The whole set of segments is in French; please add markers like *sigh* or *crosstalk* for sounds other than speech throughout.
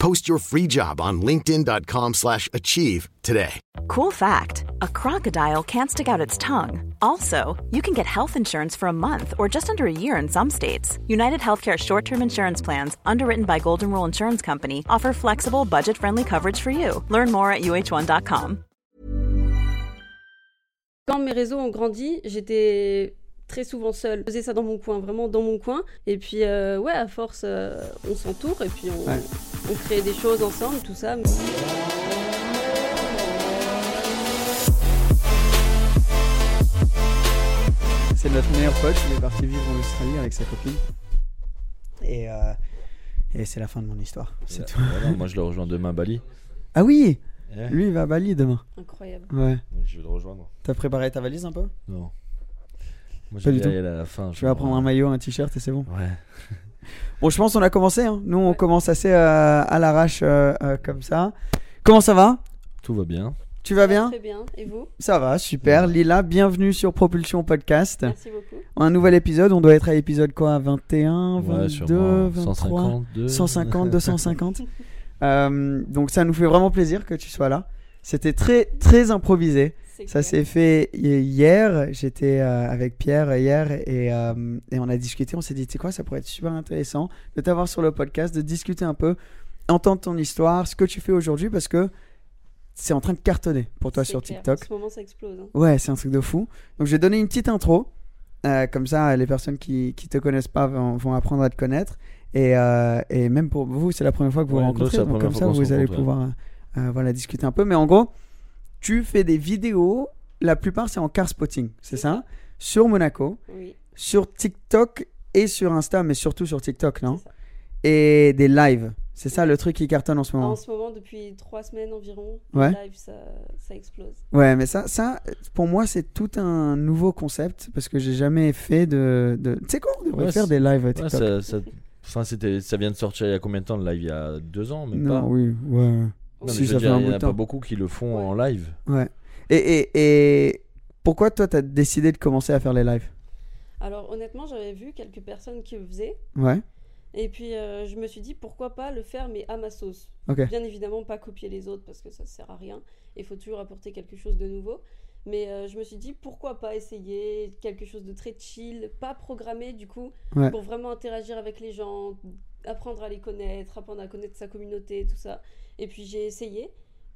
Post your free job on linkedin.com/achieve slash achieve today. Cool fact a crocodile can't stick out its tongue. Also, you can get health insurance for a month or just under a year in some states. United Healthcare short term insurance plans, underwritten by Golden Rule Insurance Company, offer flexible, budget friendly coverage for you. Learn more at uh1.com. Quand mes réseaux ont grandi, j'étais très souvent seule. Je faisais ça dans mon coin, vraiment dans mon coin. Et puis, euh, ouais, à force, euh, on s'entoure et puis on, Ouais. on crée des choses ensemble, tout ça. C'est notre meilleur pote, il est parti vivre en Australie avec sa copine. Et, euh, et c'est la fin de mon histoire. C'est tout. Voilà, moi je le rejoins demain à Bali. Ah oui Lui, il va à Bali demain. Incroyable. Ouais. je vais le rejoindre. T'as préparé ta valise un peu? Non. Moi Pas je du vais tout. à la fin. Prendre un maillot, un t-shirt et c'est bon. Ouais. *laughs* Bon, je pense qu'on a commencé. hein. Nous, on Ouais. commence assez euh, à l'arrache euh, euh, comme ça. Comment ça va? Tout va bien. Tu vas bien? Très bien. Et vous? Ça va, super. Ouais. Lila, bienvenue sur Propulsion Podcast. Merci beaucoup. Un nouvel épisode, on doit être à l'épisode quoi? 21, Ouais, 22, sûrement 23 150, 2. 150, 250. Euh, donc ça nous fait vraiment plaisir que tu sois là. C'était très très improvisé. Ça s'est fait hi- hier. J'étais euh, avec Pierre hier et, euh, et on a discuté. On s'est dit, tu sais quoi, ça pourrait être super intéressant de t'avoir sur le podcast, de discuter un peu, entendre ton histoire, ce que tu fais aujourd'hui parce que c'est en train de cartonner pour toi sur clair. TikTok. En ce moment, ça explose. hein. Ouais, c'est un truc de fou. Donc, je vais donner une petite intro. Euh, comme ça, les personnes qui qui te connaissent pas vont, vont apprendre à te connaître. Et, euh, et même pour vous, c'est la première fois que vous Ouais, rencontrez. Donc, comme ça, vous allez pouvoir voilà, discuter un peu. Mais en gros, tu fais des vidéos. La plupart, c'est en car spotting, c'est ça? Sur Monaco, Oui. sur TikTok et sur Insta, mais surtout sur TikTok, non? Et des lives. C'est ça le truc qui cartonne en ce moment? En ce moment, depuis trois semaines environ, Ouais. live, ça, ça explose. Ouais, mais ça, ça, pour moi, c'est tout un nouveau concept parce que j'ai jamais fait de. de... Tu sais quoi, on devrait Ouais, faire des lives Ouais, TikTok. ça, ça- Enfin, c'était, ça vient de sortir il y a combien de temps? Le live Il y a deux ans, même non, pas? oui, ouais. Non, mais Si, je veux fait dire, un il y bout en a pas beaucoup qui le font Ouais. en live. Ouais. Et, et, et pourquoi toi, t'as décidé de commencer à faire les lives? Alors, honnêtement, j'avais vu quelques personnes qui le faisaient. Ouais, Et puis, euh, je me suis dit, pourquoi pas le faire, mais à ma sauce. ok. Bien évidemment, pas copier les autres parce que ça sert à rien. Il faut toujours apporter quelque chose de nouveau. Mais euh, je me suis dit, pourquoi pas essayer quelque chose de très chill, pas programmé du coup, Ouais. pour vraiment interagir avec les gens, apprendre à les connaître, apprendre à connaître sa communauté, tout ça. Et puis j'ai essayé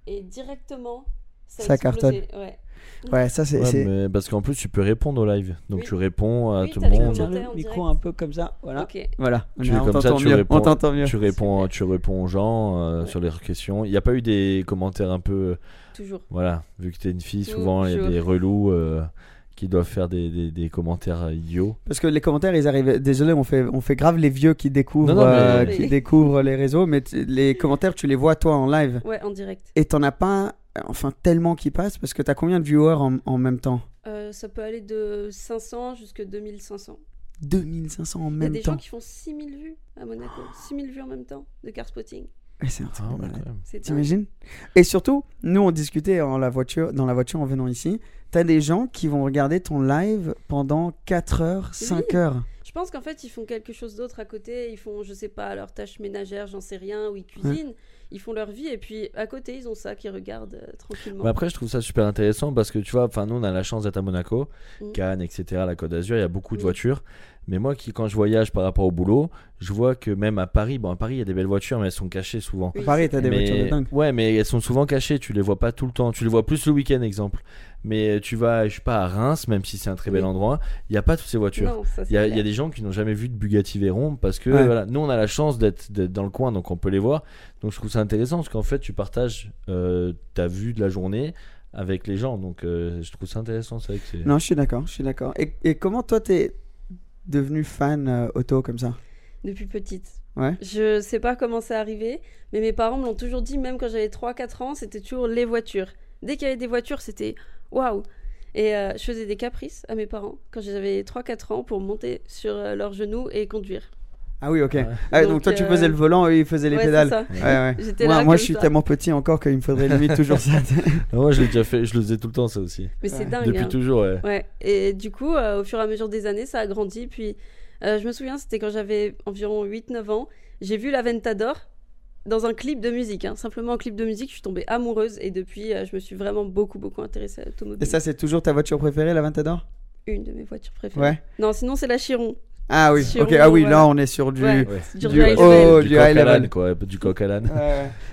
et directement, ça, Ça explosé. Ouais. Ouais, ça, c'est. Ouais, parce qu'en plus, tu peux répondre au live. Donc Oui. tu réponds à Oui, tout le monde. Tiens le micro direct. un peu comme ça, voilà. Ok. Voilà, Tu- on comme ça, t'entend tu mieux. réponds- On t'entend mieux. Tu réponds, tu réponds aux gens euh, Ouais. sur leurs questions. Il n'y a pas eu des commentaires un peu. Toujours. Voilà, vu que t'es une fille, souvent il y a des relous euh, qui doivent faire des, des, des commentaires idiots. Parce que les commentaires, ils arrivent. Désolé, on fait, on fait grave les vieux qui découvrent, Non, non, mais- euh, qui découvrent les réseaux, mais les commentaires, tu les vois toi en live. Ouais, en direct. Et t'en as pas, enfin, tellement qui passent parce que t'as combien de viewers en, en même temps? Euh, ça peut aller de 500 jusqu'à 2500. 2500 en Il y a même des temps. gens qui font 6000 vues à Monaco. 6000 vues en même temps de car spotting. Et c'est un truc Ah, ouais. T'imagines? Et surtout, nous on discutait en la voiture, dans la voiture en venant ici. T'as des gens qui vont regarder ton live pendant 4 heures, 5 Oui. heures. Je pense qu'en fait, ils font quelque chose d'autre à côté. Ils font, je sais pas, leurs tâches ménagères, j'en sais rien, ou ils cuisinent. Ils font leur vie et puis à côté, ils ont ça qui regardent euh, tranquillement. Mais après, je trouve ça super intéressant parce que tu vois, enfin, nous on a la chance d'être à Monaco, Mm. Cannes, etc., la Côte d'Azur, il y a beaucoup de Oui. voitures. Mais moi, qui, quand je voyage par rapport au boulot, je vois que même à Paris, bon, à Paris, il y a des belles voitures, mais elles sont cachées souvent. Oui, À Paris, t'as des voitures de dingue. Ouais, mais elles sont souvent cachées, tu les vois pas tout le temps. Tu les vois plus le week-end, exemple. Mais tu vas, je sais pas, à Reims, même si c'est un très bel Oui. endroit, il n'y a pas toutes ces voitures. Non, ça, c'est Il y, a, il y a clair. des gens qui n'ont jamais vu de Bugatti Veyron parce que Ouais. voilà, nous on a la chance d'être dans le coin donc on peut les voir. Donc je trouve ça intéressant parce qu'en fait tu partages euh, ta vue de la journée avec les gens donc euh, je trouve ça intéressant. C'est vrai que c'est. Non, je suis d'accord, je suis d'accord. Et, et comment toi t'es devenu fan euh, auto comme ça? Depuis petite. Ouais. Je sais pas comment c'est arrivé, mais mes parents me l'ont toujours dit, même quand j'avais 3-4 ans, c'était toujours les voitures. Dès qu'il y avait des voitures, c'était waouh. Et euh, je faisais des caprices à mes parents quand j'avais 3-4 ans pour monter sur euh, leurs genoux et conduire. Ah oui, ok. Ah, donc, Donc, toi, tu euh, faisais le volant, eux, ils faisaient les Ouais, pédales. ça. Ouais, ouais. *laughs* J'étais Moi, je suis tellement petit encore qu'il me faudrait limite *laughs* toujours ça. Ah, Moi, je l'ai déjà fait, je le faisais tout le temps, ça aussi. Mais c'est Ouais. dingue. Depuis hein. toujours, ouais. Ouais, et du coup, euh, au fur et à mesure des années, ça a grandi. Puis, euh, je me souviens, c'était quand j'avais environ 8-9 ans. J'ai vu l'Aventador dans un clip de musique. hein. Simplement un clip de musique, je suis tombée amoureuse. Et depuis, euh, je me suis vraiment beaucoup, beaucoup intéressée à l'automobile. Et ça, c'est toujours ta voiture préférée, la Ventador Une de mes voitures préférées. Ouais. Non, sinon, c'est la Chiron. Ah oui, ok. Ah oui, voilà. là, on est sur du. Ouais. Ouais. Du Du high haut. level. Oh, du, du coq high à level. l'âne, quoi. Du coq à l'âne.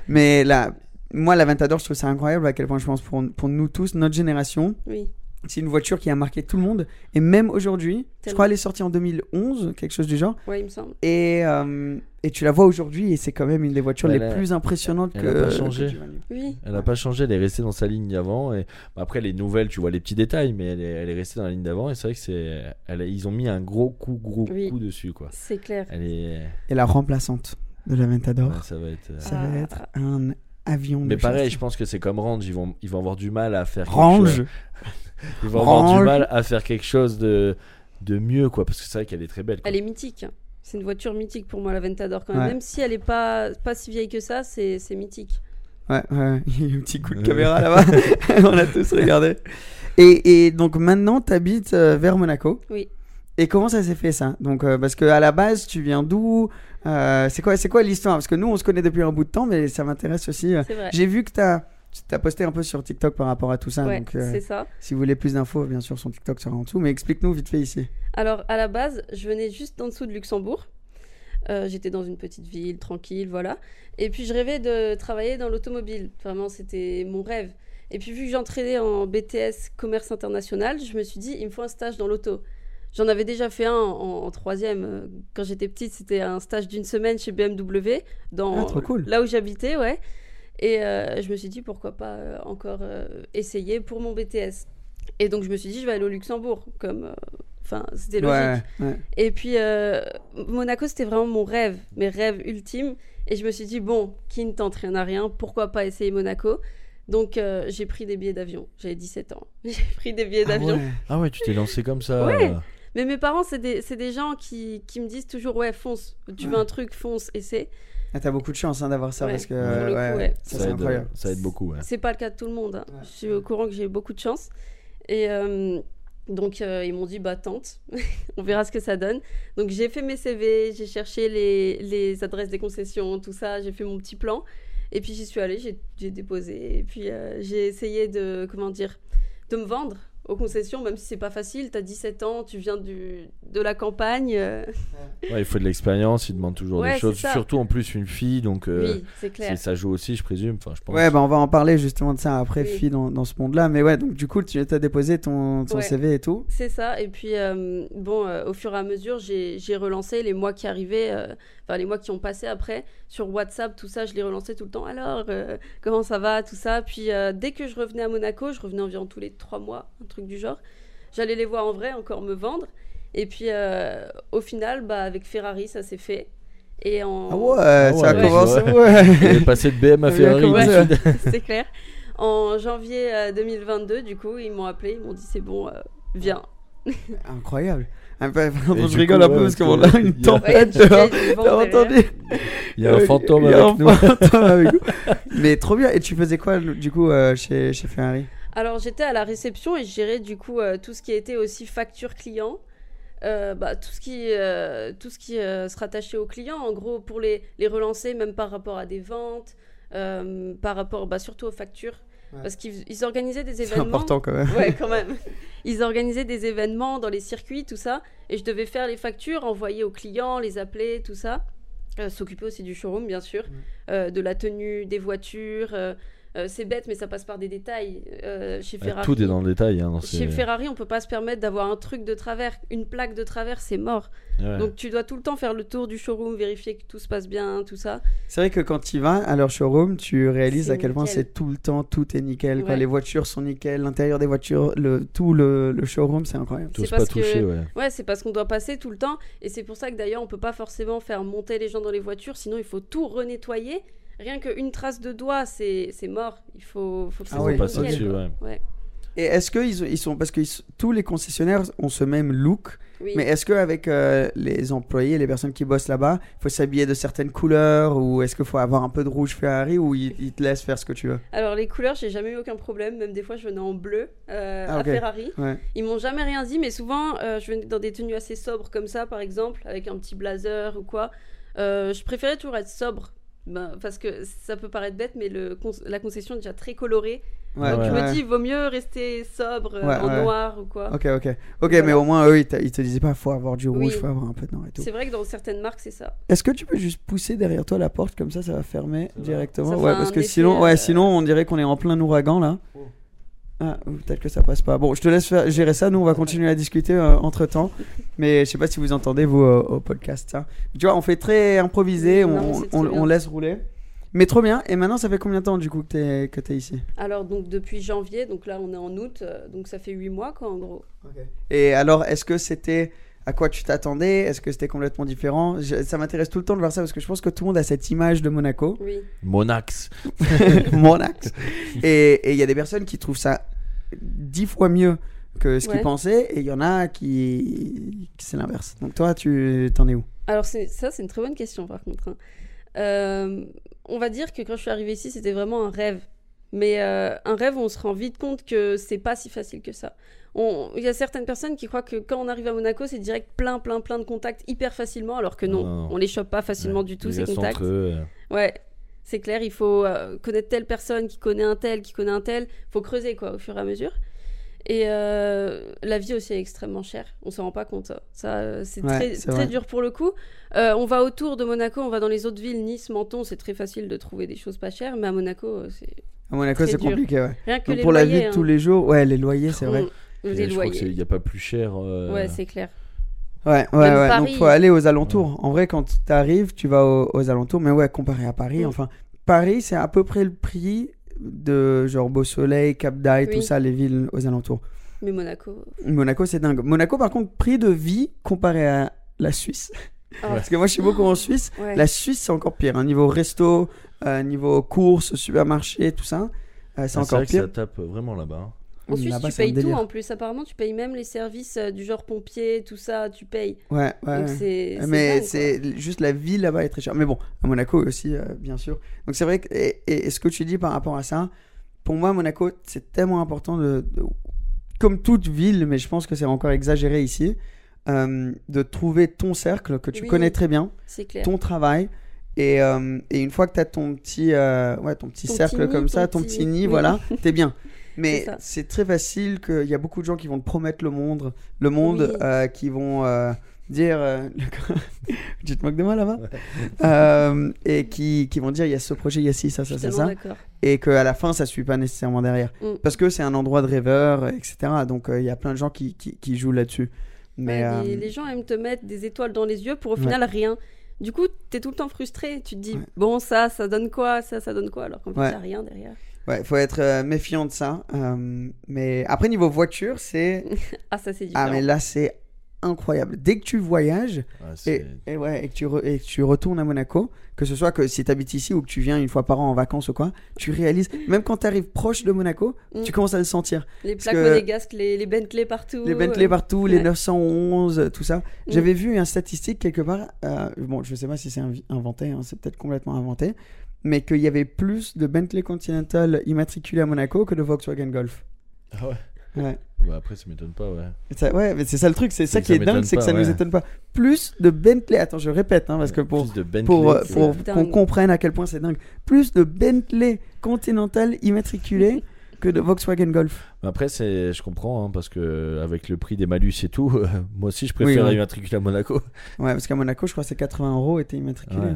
Mais là, moi, la Ventador, je trouve ça incroyable à quel point je pense pour, pour nous tous, notre génération, Oui. C'est une voiture qui a marqué tout le monde. Et même aujourd'hui, je crois qu'elle est sortie en 2011, quelque chose du genre. Ouais, il me semble. Et, euh, et tu la vois aujourd'hui et c'est quand même une des voitures Elle les a- plus impressionnantes elle que. a pas que changé. Oui. Elle n'a pas changé, elle est restée dans sa ligne d'avant. Et bah, après, les nouvelles, tu vois les petits détails, mais elle est, elle est restée dans la ligne d'avant. Et c'est vrai que c'est, elle a- ils ont mis un gros coup, gros Oui. coup dessus, quoi. C'est clair. Elle est, Et la remplaçante de la Ventador, ouais, ça va être. ça va Ah. être un avion. Mais pareil, chasse. je pense que c'est comme Range, ils vont, ils vont avoir du mal à faire. quelque Range. Ils vont avoir du mal à faire quelque chose de, de mieux, quoi. Parce que c'est vrai qu'elle est très belle. quoi. Elle est mythique. hein. C'est une voiture mythique pour moi, la Ventador. Quand même, Ouais. même si elle est pas, pas si vieille que ça, c'est c'est mythique. Ouais, ouais, *laughs* il y a eu un petit coup de caméra là-bas. *laughs* *laughs* On a tous regardé. Et, et donc maintenant, tu habites vers Monaco. Oui. Et comment ça s'est fait ça? Donc, euh, parce que à la base, tu viens d'où? Euh, C'est quoi, c'est quoi l'histoire? Parce que nous, on se connaît depuis un bout de temps, mais ça m'intéresse aussi. euh. C'est vrai. J'ai vu que tu as, posté un peu sur TikTok par rapport à tout ça. Ouais, donc, euh, c'est ça. si vous voulez plus d'infos, bien sûr, son TikTok sera en dessous. Mais explique-nous vite fait ici. Alors, à la base, je venais juste en dessous de Luxembourg. Euh, J'étais dans une petite ville, tranquille, voilà. Et puis, je rêvais de travailler dans l'automobile. Vraiment, c'était mon rêve. Et puis, vu que j'entraînais en BTS commerce international, je me suis dit, il me faut un stage dans l'auto. J'en avais déjà fait un en, en troisième. euh, Quand j'étais petite, c'était un stage d'une semaine chez BMW, dans Ah, cool. là où j'habitais, ouais. Et euh, je me suis dit, pourquoi pas euh, encore euh, essayer pour mon BTS. Et donc, je me suis dit, je vais aller au Luxembourg, comme... euh, Enfin, c'était logique. Ouais, ouais. Et puis, euh, Monaco, c'était vraiment mon rêve, mes rêves ultimes. Et je me suis dit, bon, qui ne tente rien à rien, pourquoi pas essayer Monaco? Donc, euh, j'ai pris des billets d'avion. J'avais 17 ans. *laughs* J'ai pris des billets Ah d'avion. ouais. Ah ouais, tu t'es lancé comme ça. Ouais. Mais mes parents, c'est des, c'est des gens qui, qui me disent toujours, ouais, fonce. Tu veux un truc, fonce, essaie. Ah, T'as beaucoup de chance hein, d'avoir ça Ouais, parce que coup, ouais, ça, aide, incroyable. ça aide beaucoup. ouais. C'est pas le cas de tout le monde. hein. Ouais. Je suis au courant que j'ai beaucoup de chance. Et euh, donc, euh, ils m'ont dit, bah, tente. *laughs* On verra ce que ça donne. Donc, j'ai fait mes CV, j'ai cherché les, les adresses des concessions, tout ça. J'ai fait mon petit plan. Et puis, j'y suis allée, j'ai j'ai déposé. Et puis, euh, j'ai essayé de, comment dire, de me vendre aux concessions, même si c'est pas facile. T'as 17 ans, tu viens du, de la campagne. euh, Ouais, il faut de l'expérience, il demande toujours Ouais, des choses. ça. Surtout en plus une fille, donc euh, oui, c'est clair. ça joue aussi, je présume. Enfin, je pense. Ouais, bah on va en parler justement de ça après, Oui. fille, dans, dans ce monde-là. Mais ouais, donc du coup, tu as déposé ton, ton Ouais. CV et tout. C'est ça. Et puis, euh, bon, euh, au fur et à mesure, j'ai j'ai relancé les mois qui arrivaient, euh, enfin, les mois qui ont passé après, sur WhatsApp, tout ça, je les relançais tout le temps. Alors, euh, comment ça va, tout ça? Puis, euh, dès que je revenais à Monaco, je revenais environ tous les trois mois, un truc du genre. J'allais les voir en vrai, encore me vendre. Et puis, euh, au final, bah, avec Ferrari, ça s'est fait. Et en... Ah ouais, Ah ça a ouais, commencé. ouais. Ouais. Il est passé de BM à Ferrari. *laughs* c'est clair. En janvier euh, 2022, du coup, ils m'ont appelé, ils m'ont dit c'est bon, euh, viens. Incroyable. Peu- Et je rigole coup, un peu ouais, parce qu'on a une tempête. a T'as entendu Il y a un fantôme avec un nous. fantôme avec nous. *laughs* Mais trop bien. Et tu faisais quoi du coup euh, chez, chez Ferrari? Alors j'étais à la réception et je gérais du coup euh, tout ce qui était aussi facture client, euh, bah, tout ce qui, euh, tout ce qui euh, se rattachait aux clients, en gros pour les, les relancer même par rapport à des ventes, euh, par rapport bah, surtout aux factures, Ouais. parce qu'ils ils organisaient des C'est événements. important quand même. Ouais, quand *laughs* même. Ils organisaient des événements dans les circuits, tout ça, et je devais faire les factures, envoyer aux clients, les appeler, tout ça. Euh, S'occuper aussi du showroom, bien sûr, euh, de la tenue des voitures. Euh, c'est bête, mais ça passe par des détails. Euh, chez Ferrari, Tout est dans le détail. Hein, dans chez Ferrari, on peut pas se permettre d'avoir un truc de travers, une plaque de travers, c'est mort. Ouais. Donc tu dois tout le temps faire le tour du showroom, vérifier que tout se passe bien, tout ça. C'est vrai que quand tu vas à leur showroom, tu réalises à quel point c'est tout le temps, tout est nickel. quoi. Ouais. Les voitures sont nickel, l'intérieur des voitures, le, tout le, le showroom, c'est incroyable. T'oses c'est pas parce que- toucher, ouais. Ouais, c'est parce qu'on doit passer tout le temps. Et c'est pour ça que d'ailleurs, on peut pas forcément faire monter les gens dans les voitures. Sinon, il faut tout renettoyer, rien qu'une trace de doigt, c'est c'est mort. Il faut, faut que ça Ah soit oui, passer dessus, ouais. Ouais. Et est-ce que ils, ils sont parce que ils tous les concessionnaires ont ce même look, Oui. mais est-ce que avec euh, les employés, les personnes qui bossent là-bas, il faut s'habiller de certaines couleurs ou est-ce qu'il faut avoir un peu de rouge Ferrari ou ils, ils te laissent faire ce que tu veux? Alors les couleurs, j'ai jamais eu aucun problème. Même des fois, je venais en bleu euh, Ah, ok. à Ferrari. Ouais. Ils m'ont jamais rien dit, mais souvent, euh, je venais dans des tenues assez sobres comme ça, par exemple, avec un petit blazer ou quoi. Euh, je préférais toujours être sobre. Ben, parce que ça peut paraître bête, mais le con- la concession est déjà très colorée. Ouais, Donc je ouais. me dis, il vaut mieux rester sobre euh, Ouais, en ouais. noir ou quoi. Ok, ok. Ok, Voilà. mais au moins, eux, ils, te- ils te disaient pas, faut avoir du rouge, Oui. faut avoir un peu de noir et tout. C'est vrai que dans certaines marques, c'est ça. Est-ce que tu peux juste pousser derrière toi la porte comme ça, ça va fermer directement? Ça Ouais, parce que sinon, ouais, euh, sinon, on dirait qu'on est en plein ouragan là. Oh. Ah, peut-être que ça passe pas. Bon, je te laisse faire, gérer ça. Nous, on va continuer à discuter entre temps. Mais je sais pas si vous entendez, vous, euh, au podcast. ça. Tu vois, on fait très improvisé, on, on- laisse rouler. Mais trop bien. Et maintenant, ça fait combien de temps du coup que que t'es ici? Alors, donc depuis janvier, donc là, on est en août, euh, donc ça fait 8 mois, quoi, en gros. Et alors, est-ce que c'était à quoi tu t'attendais? Est-ce que c'était complètement différent? Je- Ça m'intéresse tout le temps de voir ça parce que je pense que tout le monde a cette image de Monaco. Oui. Monax. *laughs* mon axe. Et il y a des personnes qui trouvent ça dix fois mieux que ce qu'ils pensaient, et il y en a qui, qui c'est l'inverse. Donc toi, tu t'en es où? Alors ça, c'est une très bonne question par contre. hein. Euh, on va dire que quand je suis arrivée ici, c'était vraiment un rêve. Mais euh, un rêve, on se rend vite compte que c'est pas si facile que ça. Il y a certaines personnes qui croient que quand on arrive à Monaco, c'est direct plein, plein, plein de contacts hyper facilement, alors que non, Non, non. on les chope pas facilement Ouais. du tout ces contacts. eux, euh. Ouais, c'est clair, il faut euh, connaître telle personne qui connaît un tel, qui connaît un tel. faut creuser quoi, au fur et à mesure. Et euh, la vie aussi est extrêmement chère. On s'en rend pas compte. Ça, Ça, c'est Ouais, très, dur pour le coup. Euh, on va autour de Monaco, on va dans les autres villes, Nice, Menton. C'est très facile de trouver des choses pas chères. Mais à Monaco, c'est À Monaco, c'est compliqué, ouais. rien que Donc les pour la vie de hein. tous les jours, ouais, les loyers, c'est vrai. Les je crois loyers. qu'il n'y a pas plus cher. euh, Ouais, c'est clair. Ouais, ouais, Même ouais. Paris. Donc faut aller aux alentours. En vrai, quand t'arrives, tu vas aux, aux alentours, mais ouais, comparé à Paris, Mm. enfin, Paris, c'est à peu près le prix de genre Beau Soleil, Cap d'Aille, tout ça, les villes aux alentours. Mais Monaco. Monaco, c'est dingue. Monaco, par contre, prix de vie comparé à la Suisse. Ah, Parce que moi, je suis beaucoup en Suisse. ouais. La Suisse, c'est encore pire. Un niveau resto, euh, niveau courses, supermarché, tout ça, euh, c'est Ah, encore vrai que pire. ça tape vraiment là-bas. En Suisse, tu payes tout en plus. Apparemment, tu payes même les services euh, du genre pompier, tout ça, tu payes. Ouais, ouais. Donc ouais. c'est. c'est Mais c'est juste la vie là-bas est très chère. Mais bon, à Monaco aussi, euh, bien sûr. Donc c'est vrai que et, et ce que tu dis par rapport à ça, pour moi, Monaco, c'est tellement important de, de- comme toute ville, mais je pense que c'est encore exagéré ici, euh, de trouver ton cercle que tu Oui. connais très bien, C'est clair. ton travail. Et, euh, et une fois que tu as ton petit, euh, ouais, ton petit Ton cercle petit nid, comme ça, ton ton petit- petit nid, oui. voilà, t'es bien. *laughs* Mais C'est très facile qu'il y a beaucoup de gens qui vont te promettre le monde, le monde, Oui. euh, qui vont euh, dire, euh, tu te moques de moi là-bas, Euh, et qui, qui vont dire il y a ce projet, il y a ci, ça, ça, ça, ça, et qu'à la fin ça suit pas nécessairement derrière, Mm. parce que c'est un endroit de rêveur, etc. Donc il y a plein de gens qui, qui, qui jouent là-dessus. Mais Ouais, les, les gens aiment te mettre des étoiles dans les yeux pour au Ouais. final rien. Du coup, t'es tout le temps frustré. Tu te dis, bon, ça, ça donne quoi? Ça, ça donne quoi? Alors qu'en fait, il n'y a rien derrière. Ouais, faut être euh, méfiant de ça. Euh, mais après niveau voiture, c'est *laughs* Ah, ça, c'est différent. ah mais là c'est incroyable. Dès que tu voyages, Ouais, Et, ouais, et que tu, re- et que tu retournes à Monaco, que ce soit que si tu habites ici ou que tu viens une fois par an en vacances ou quoi, tu réalises, *laughs* même quand tu arrives proche de Monaco, Mm. tu commences à le sentir. les plaques que- monégasques, les, les Bentley partout. Les Bentley euh, partout, les ouais. 911, euh, tout ça. Mm. J'avais vu un statistique quelque part, euh, bon, je sais pas si c'est inventé, hein, c'est peut-être complètement inventé, mais qu'il y avait plus de Bentley Continental immatriculés à Monaco que de Volkswagen Golf. Ah ouais? Ouais. Bah après, ça m'étonne pas, ouais. Ça- ouais, mais c'est ça le truc, c'est ça qui ça est dingue, c'est que pas, ça nous ouais. étonne pas. Plus de Bentley, attends, je répète, hein, parce que pour, pour, qu'on dingue. comprenne à quel point c'est dingue. Plus de Bentley Continental immatriculés que de Volkswagen Golf. Après, c'est, je comprends, hein, parce que avec le prix des malus et tout, euh, *laughs* moi aussi, je préfère ouais. immatriculer à Monaco. Ouais, parce qu'à Monaco, je crois que c'est 80 euros étaient immatriculés. Ouais.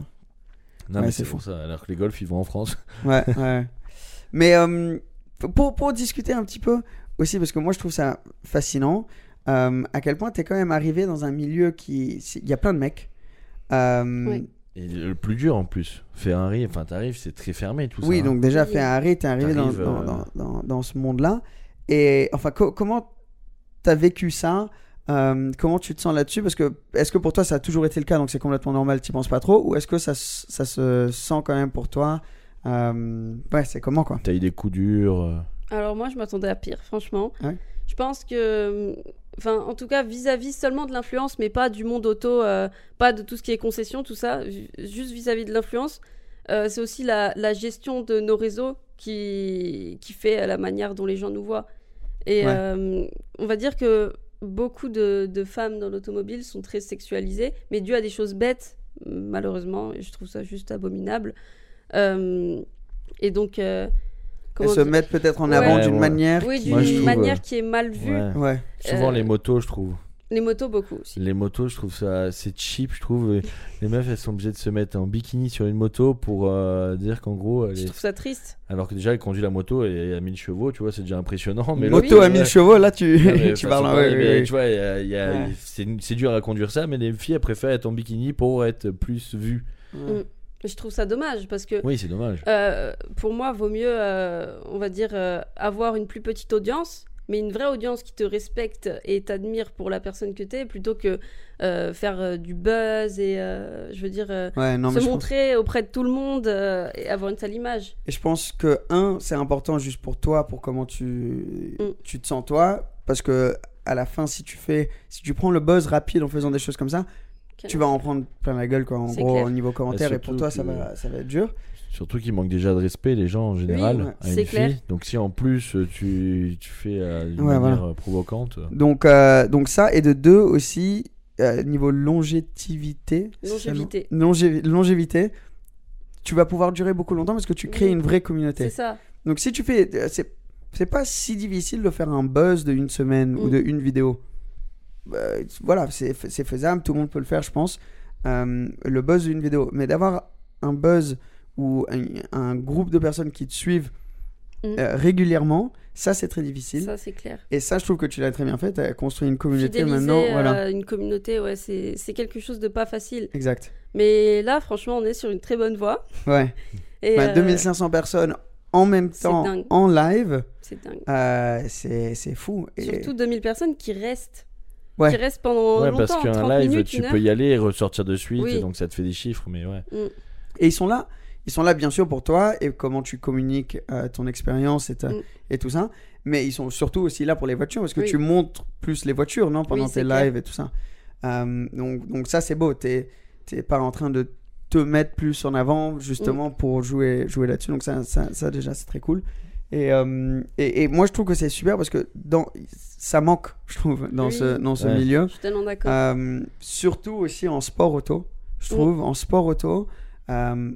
Non, Ouais, mais c'est fou. pour ça. Alors que les golfs, ils vont en France. Ouais, ouais. *laughs* Mais euh, pour, pour discuter un petit peu aussi, parce que moi je trouve ça fascinant, euh, à quel point tu es quand même arrivé dans un milieu qui. Il y a plein de mecs. Euh, Oui. Et le plus dur en plus, Ferrari, enfin, t'arrives, c'est très fermé tout Oui, ça. hein. donc déjà, Oui. Ferrari, t'es arrivé dans, T'arrives, dans, dans, dans- dans ce monde-là. Et enfin, co- comment t'as vécu ça Euh, comment tu te sens là-dessus? Parce que est-ce que pour toi ça a toujours été le cas, donc c'est complètement normal, tu penses pas trop, ou est-ce que ça, ça se sent quand même pour toi? Euh, Ouais, c'est comment quoi? T'as eu des coups durs. euh, Alors moi, je m'attendais à pire, franchement. Ouais? Je pense que, enfin, en tout cas, vis-à-vis seulement de l'influence, mais pas du monde auto, euh, pas de tout ce qui est concession, tout ça, ju- juste vis-à-vis de l'influence, euh, c'est aussi la, la gestion de nos réseaux qui, qui fait la manière dont les gens nous voient. Et Ouais. euh, on va dire que beaucoup de, de femmes dans l'automobile sont très sexualisées, mais dû à des choses bêtes, malheureusement, et je trouve ça juste abominable. Euh, et donc, euh, Elles se dire- mettent peut-être en Ouais. avant d'une ouais. manière. oui, qui- Moi, trouve, manière euh, qui est mal vue. ouais. Ouais. Souvent Euh, les motos, je trouve. Les motos, beaucoup aussi. Les motos, je trouve ça c'est cheap, je trouve. Les meufs, elles sont obligées de se mettre en bikini sur une moto pour euh, dire qu'en gros, elle Je est- trouve ça triste. alors que déjà elle conduit la moto et à 1000 chevaux, tu vois, c'est déjà impressionnant. Mais moto à ouais. 1000 chevaux, là tu, Non, *laughs* tu parles. ouais, mais ouais. Tu vois, Ouais. c'est c'est dur à conduire ça, mais les filles elles préfèrent être en bikini pour être plus vues. Ouais. Je trouve ça dommage parce que Oui, c'est dommage. euh, pour moi, vaut mieux, euh, on va dire, euh, avoir une plus petite audience, mais une vraie audience qui te respecte et t'admire pour la personne que t'es, plutôt que euh, faire euh, du buzz et, euh, je veux dire, euh, Ouais, non, mais se pense- montrer auprès de tout le monde euh, et avoir une sale image. Et je pense que, un, c'est important juste pour toi, pour comment tu, Mm. tu te sens toi. Parce que, à la fin, si tu fais, si tu prends le buzz rapide en faisant des choses comme ça, tu vas en prendre plein la gueule, quoi, en gros, clair. au niveau commentaire. Et pour surtout toi, ça va, ça va être dur. Surtout qu'ils manquent déjà de respect, les gens en général, ouais, à c'est une clair. fille. Donc si en plus euh, tu, tu fais euh, d'une Ouais, manière voilà. euh, provocante. euh, Donc, euh, donc ça, et de deux aussi, euh, niveau longévité. Longévité. c'est longévité. Tu vas pouvoir durer beaucoup longtemps parce que tu crées Oui. une vraie C'est communauté. ça. Donc si tu fais, c'est c'est pas si difficile de faire un buzz de une semaine ou Mm. de une vidéo. Euh, c'est- voilà, c'est c'est faisable, tout le monde peut le faire, je pense. Euh, le buzz d'une vidéo, mais d'avoir un buzz ou un, un groupe de personnes qui te suivent Mm. euh, régulièrement, ça c'est très difficile. Ça, c'est clair. Et ça, je trouve que tu l'as très bien fait. Tu as construit une communauté Fidéliser maintenant. Voilà. euh, une communauté, ouais, c'est c'est quelque chose de pas facile. Exact. Mais là, franchement, on est sur une très bonne voie. Ouais. Et, Bah, euh, 2500 personnes en même temps en live, C'est dingue. euh, c'est c'est fou. Et... Surtout 2000 personnes qui restent. Ouais. Qui restent pendant Ouais, longtemps, parce qu'un 30 live, minutes, tu peux y aller et ressortir de suite, Oui. donc ça te fait des chiffres, mais ouais. Mm. Et ils sont là. Ils sont là, bien sûr, pour toi et comment tu communiques euh, ton expérience et, ta- Mm. et tout ça. Mais ils sont surtout aussi là pour les voitures parce que Oui. tu montres plus les voitures, non Pendant Oui, tes clair. lives et tout ça. Euh, donc, donc, ça, c'est beau. T'es t'es pas en train de te mettre plus en avant justement Mm. pour jouer, jouer là-dessus. Donc, ça, ça, ça, déjà, c'est très cool. Et, euh, et, et moi, je trouve que c'est super parce que dans, ça manque, je trouve, dans Oui. ce, dans ce Ouais. milieu. Je suis tellement d'accord. Euh, surtout aussi en sport auto, je Mm. trouve. En sport auto, euh,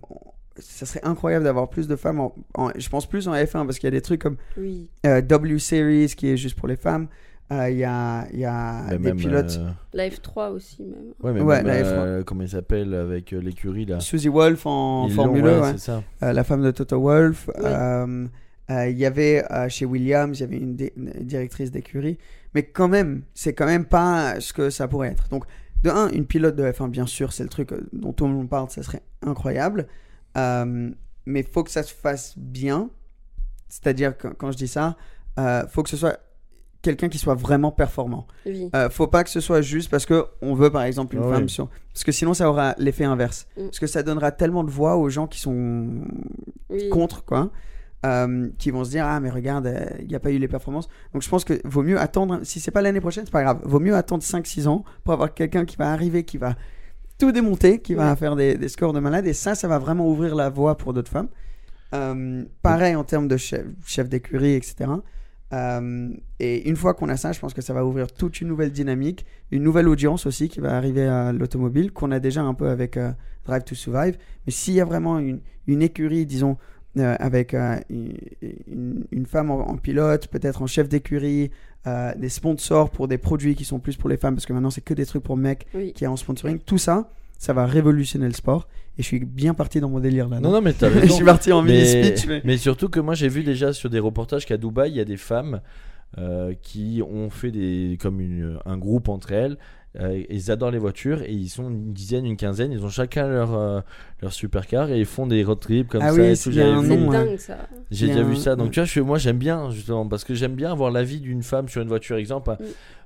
ça serait incroyable d'avoir plus de femmes. En, en- je pense plus en F1 parce qu'il y a des trucs comme Oui. euh, W Series qui est juste pour les femmes. Euh, Il y a, il y a Mais des même, pilotes. euh, La F3 aussi, même. Ouais, mais Ouais, même, la F1. euh, comment il s'appelle avec euh, l'écurie là Susie Wolf en Ils Formule l'ont, 1, ouais, ouais. c'est ça. Euh, la femme de Toto Wolf. Ouais. Euh, euh, Il y avait euh, chez Williams, il y avait une, une directrice d'écurie. Mais quand même, c'est quand même pas ce que ça pourrait être. Donc, de un, une pilote de F1, bien sûr, c'est le truc dont tout le monde parle, ça serait incroyable. Euh, mais faut que ça se fasse bien. C'est-à-dire que quand je dis ça, euh, faut que ce soit quelqu'un qui soit vraiment performant. Oui. Euh, faut pas que ce soit juste parce que on veut par exemple une Ah femme oui. sur parce que sinon ça aura l'effet inverse Mm. parce que ça donnera tellement de voix aux gens qui sont Oui. contre quoi euh, qui vont se dire ah mais regarde euh, il n'y a pas eu les performances donc je pense que vaut mieux attendre si c'est pas l'année prochaine c'est pas grave vaut mieux attendre 5-6 ans pour avoir quelqu'un qui va arriver qui va tout démonter qui va Ouais. faire des, des scores de malade et ça ça va vraiment ouvrir la voie pour d'autres femmes Euh, pareil en termes de chef, chef d'écurie etc euh, et une fois qu'on a ça, je pense que ça va ouvrir toute une nouvelle dynamique, une nouvelle audience aussi qui va arriver à l'automobile, qu'on a déjà un peu avec euh, Drive to Survive. Mais s'il y a vraiment une, une écurie, disons, euh, avec une, une- une femme en, en pilote, peut-être en chef d'écurie, euh, des sponsors pour des produits qui sont plus pour les femmes, parce que maintenant c'est que des trucs pour mecs Oui. qui est en sponsoring, tout ça, ça va révolutionner le sport. Et je suis bien parti dans mon délire là. Non, non, mais t'as *laughs* je raison. suis parti en mini mais, speech. Mais... mais surtout que moi j'ai vu déjà sur des reportages qu'à Dubaï il y a des femmes euh, qui ont fait des comme une, un groupe entre elles. Euh, ils adorent les voitures et ils sont une dizaine, une quinzaine. Ils ont chacun leur, euh, leur supercar et ils font des road trips comme Ah ça. oui, et c'est dingue, ça. J'ai déjà vu ça. Donc tu vois, je, moi j'aime bien justement parce que j'aime bien avoir l'avis d'une femme sur une voiture. Exemple, Mm.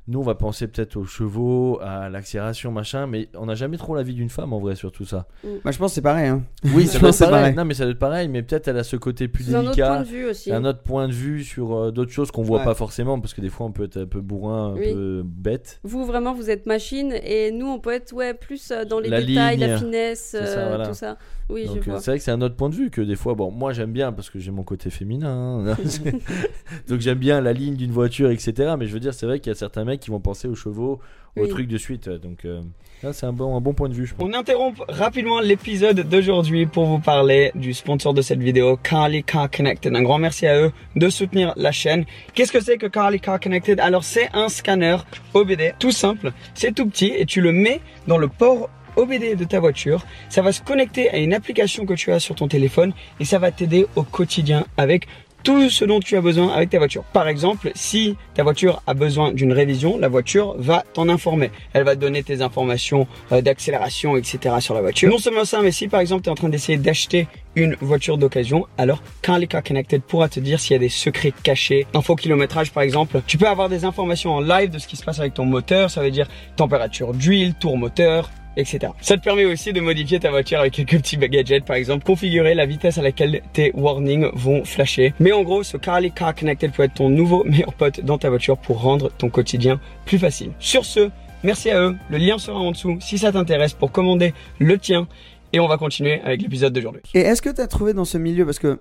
Nous, on va penser peut-être aux chevaux, à l'accélération, machin, mais on n'a jamais trop la vie d'une femme en vrai sur tout ça. Moi, je pense que c'est pareil. Hein. Oui, *laughs* Je ça pense doit être pareil. pareil. Non, mais ça doit être pareil, mais peut-être elle a ce côté plus C'est un autre point délicat. de vue aussi. un autre point de vue sur euh, d'autres choses qu'on voit Ouais. pas forcément parce que des fois on peut être un peu bourrin, un Oui. peu bête. Vous, vraiment, vous êtes machine et nous, on peut être ouais, plus euh, dans les La détails, la finesse, ça, euh, voilà. tout ça. Oui, Donc je euh, vois. c'est vrai que c'est un autre point de vue que des fois, bon, moi j'aime bien parce que j'ai mon côté féminin, hein. *laughs* *laughs* donc j'aime bien la ligne d'une voiture, etc. Mais je veux dire, c'est vrai qu'il y a certains mecs qui vont penser aux chevaux, aux Oui. trucs de suite. Donc euh, là, c'est un bon, un bon point de vue, je pense. On interrompt rapidement l'épisode d'aujourd'hui pour vous parler du sponsor de cette vidéo, Carly Car Connected. Un grand merci à eux de soutenir la chaîne. Qu'est-ce que c'est que Carly Car Connected? Alors c'est un scanner OBD tout simple, c'est tout petit et tu le mets dans le port OBD de ta voiture. Ça va se connecter à une application que tu as sur ton téléphone et ça va t'aider au quotidien avec tout ce dont tu as besoin avec ta voiture. Par exemple, si ta voiture a besoin d'une révision, la voiture va t'en informer. Elle va te donner tes informations euh, d'accélération, etc. sur la voiture. Non seulement ça, mais si par exemple tu es en train d'essayer d'acheter une voiture d'occasion, alors Carly Car Connected pourra te dire s'il y a des secrets cachés, info kilométrage par exemple. Tu peux avoir des informations en live de ce qui se passe avec ton moteur, ça veut dire température d'huile, tour moteur, etc. Ça te permet aussi de modifier ta voiture avec quelques petits gadgets, par exemple configurer la vitesse à laquelle tes warnings vont flasher. Mais en gros, ce Carly Car Connected peut être ton nouveau *laughs* meilleur pote dans ta voiture pour rendre ton quotidien plus facile. Sur ce, merci à eux. Le lien sera en dessous si ça t'intéresse pour commander le tien. Et on va continuer avec l'épisode d'aujourd'hui. Et est-ce que tu as trouvé dans ce milieu, parce que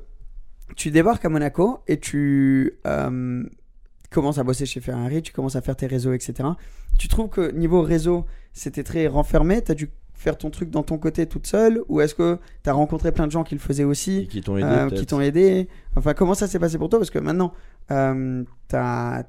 tu débarques à Monaco et tu euh, commences à bosser chez Ferrari, tu commences à faire tes réseaux, etc. Tu trouves que niveau réseau, c'était très renfermé? Tu as dû faire ton truc dans ton côté toute seule? Ou est-ce que tu as rencontré plein de gens qui le faisaient Et aussi qui t'ont aidé. euh, qui t'ont aidé? Enfin, comment ça s'est passé pour toi? Parce que maintenant, euh, tu as,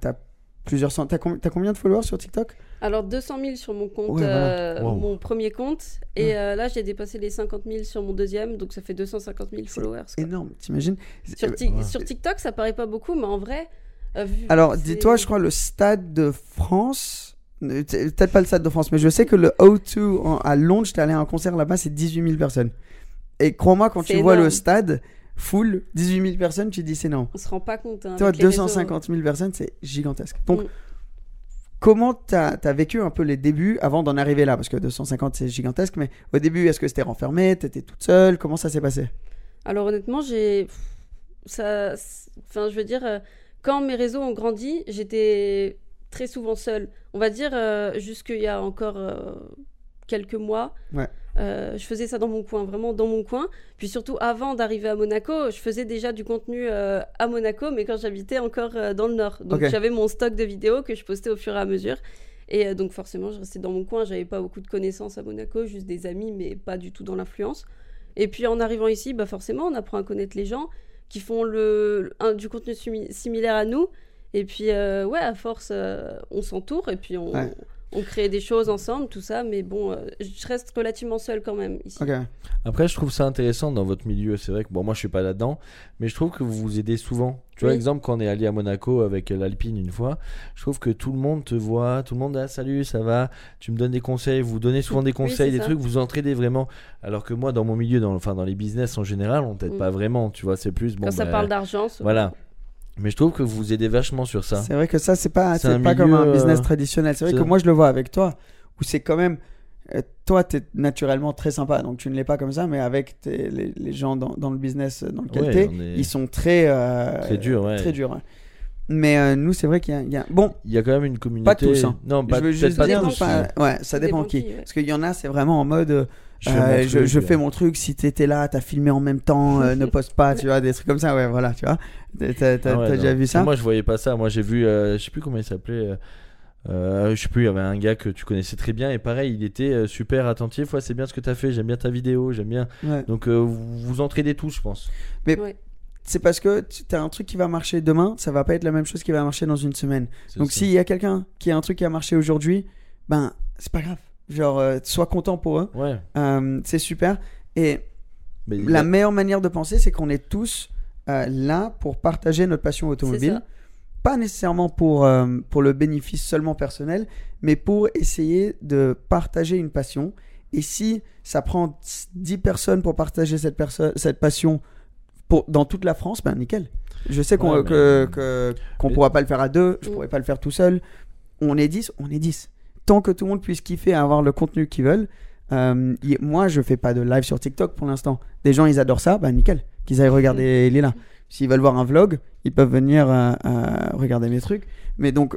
plusieurs cent... T'as com- t'as combien de followers sur TikTok? Alors 200 000 sur mon compte, Ouais, voilà. euh, Wow. mon premier compte, et euh, là j'ai dépassé les 50 000 sur mon deuxième, donc ça fait 250 000 C'est followers. quoi. Énorme, t'imagines? Sur, Ouais. sur TikTok, ça paraît pas beaucoup, mais en vrai. Vu- Alors, dis-toi, je crois le stade de France, euh, peut-être pas le stade de France, mais je sais que le O2 en- à Londres, j'étais allé à un concert là-bas, c'est 18 000 personnes. Et crois-moi, quand tu vois le stade full, 18 000 personnes, tu te dis c'est non. On se rend pas compte. Hein, Toi, avec les réseaux, 250 000 personnes, c'est gigantesque. Donc, Mm. comment t'as as vécu un peu les débuts avant d'en arriver là? Parce que 250, c'est gigantesque, mais au début, est-ce que c'était renfermé? T'étais toute seule? Comment ça s'est passé? Alors honnêtement, j'ai ça enfin je veux dire euh, quand mes réseaux ont grandi, j'étais très souvent seule. On va dire euh, jusqu'il y a encore euh, quelques mois. Ouais. euh, je faisais ça dans mon coin, vraiment dans mon coin. Puis surtout, avant d'arriver à Monaco, je faisais déjà du contenu euh, à Monaco, mais quand j'habitais encore euh, dans le nord. Donc j'avais mon stock de vidéos que je postais au fur et à mesure. Et donc forcément, je restais dans mon coin. J'avais pas beaucoup de connaissances à Monaco, juste des amis, mais pas du tout dans l'influence. Et puis en arrivant ici, bah forcément, on apprend à connaître les gens qui font le, du contenu simi- similaire à nous. Et puis, euh, ouais, à force, euh, on s'entoure et puis on. On crée des choses ensemble, tout ça. Mais bon, euh, je reste relativement seule quand même ici. Après, je trouve ça intéressant dans votre milieu. C'est vrai que bon, moi, je suis pas là-dedans, mais je trouve que vous vous aidez souvent. Tu vois, Oui. exemple, quand on est allé à Monaco avec euh, l'Alpine une fois, je trouve que tout le monde te voit, tout le monde ah salut, ça va. Tu me donnes des conseils, vous donnez souvent des conseils, des ça. trucs, vous entraidez vraiment. Alors que moi, dans mon milieu, dans, enfin dans les business en général, on t'aide Mm. pas vraiment. Tu vois, c'est plus bon. Quand ça bah, parle d'argent. Voilà. Mais je trouve que vous vous aidez vachement sur ça. C'est vrai que ça, c'est pas, C'est pas comme un milieu, business euh, traditionnel. C'est vrai que moi, je le vois avec toi, où c'est quand même. euh, toi, tu es naturellement très sympa, donc tu ne l'es pas comme ça, mais avec tes- les, les gens dans, dans le business dans lequel Ouais, on est- ils sont très. euh, Très durs, ouais. Très durs. ouais. Mais euh, nous, c'est vrai qu'il y a, il y a- Bon, Il y a quand même une communauté. tous, hein. Non, pas, je veux juste pas dire. tous, pas- mais ouais, ça dépend, qui. ouais. Parce qu'il y en a, c'est vraiment en mode. euh, je fais euh, mon je, truc, je fais mon truc, si t'étais là, t'as filmé en même temps, euh, ne *laughs* poste pas, tu vois, des trucs comme ça, ouais, voilà, tu vois. T'as t'as- t'as- Ah ouais, t'as déjà vu ça? Moi, je voyais pas ça. Moi, j'ai vu, euh, je sais plus comment il s'appelait. euh, euh, je sais plus, il y avait un gars que tu connaissais très bien et pareil, il était super attentif. Ouais, c'est bien ce que tu as fait, j'aime bien ta vidéo, j'aime bien. Ouais. Donc, euh, vous vous entraidez tous, je pense. Ouais. C'est parce que tu as un truc qui va marcher demain, ça va pas être la même chose qui va marcher dans une semaine. Donc s'il y a quelqu'un qui a un truc qui a marché aujourd'hui, ben c'est pas grave. Genre, euh, sois content pour eux. Ouais. Euh, c'est super. Et Mais la a- meilleure manière de penser, c'est qu'on est tous euh, là pour partager notre passion automobile. Pas nécessairement pour, euh, pour le bénéfice seulement personnel, mais pour essayer de partager une passion. Et si ça prend 10 personnes pour partager cette, cette passion pour, dans toute la France, ben nickel. Je sais qu'on Ouais, que- mais- que- qu'on mais- pourra pas le faire à deux, je Mm. pourrais pas le faire tout seul. on est 10, on est 10. Tant que tout le monde puisse kiffer et avoir le contenu qu'ils veulent. euh, y- moi, je fais pas de live sur TikTok pour l'instant. Des gens, ils adorent ça, bah nickel. Qu'ils aillent regarder Lila. S'ils veulent voir un vlog, ils peuvent venir euh, euh, regarder mes trucs. Mais donc,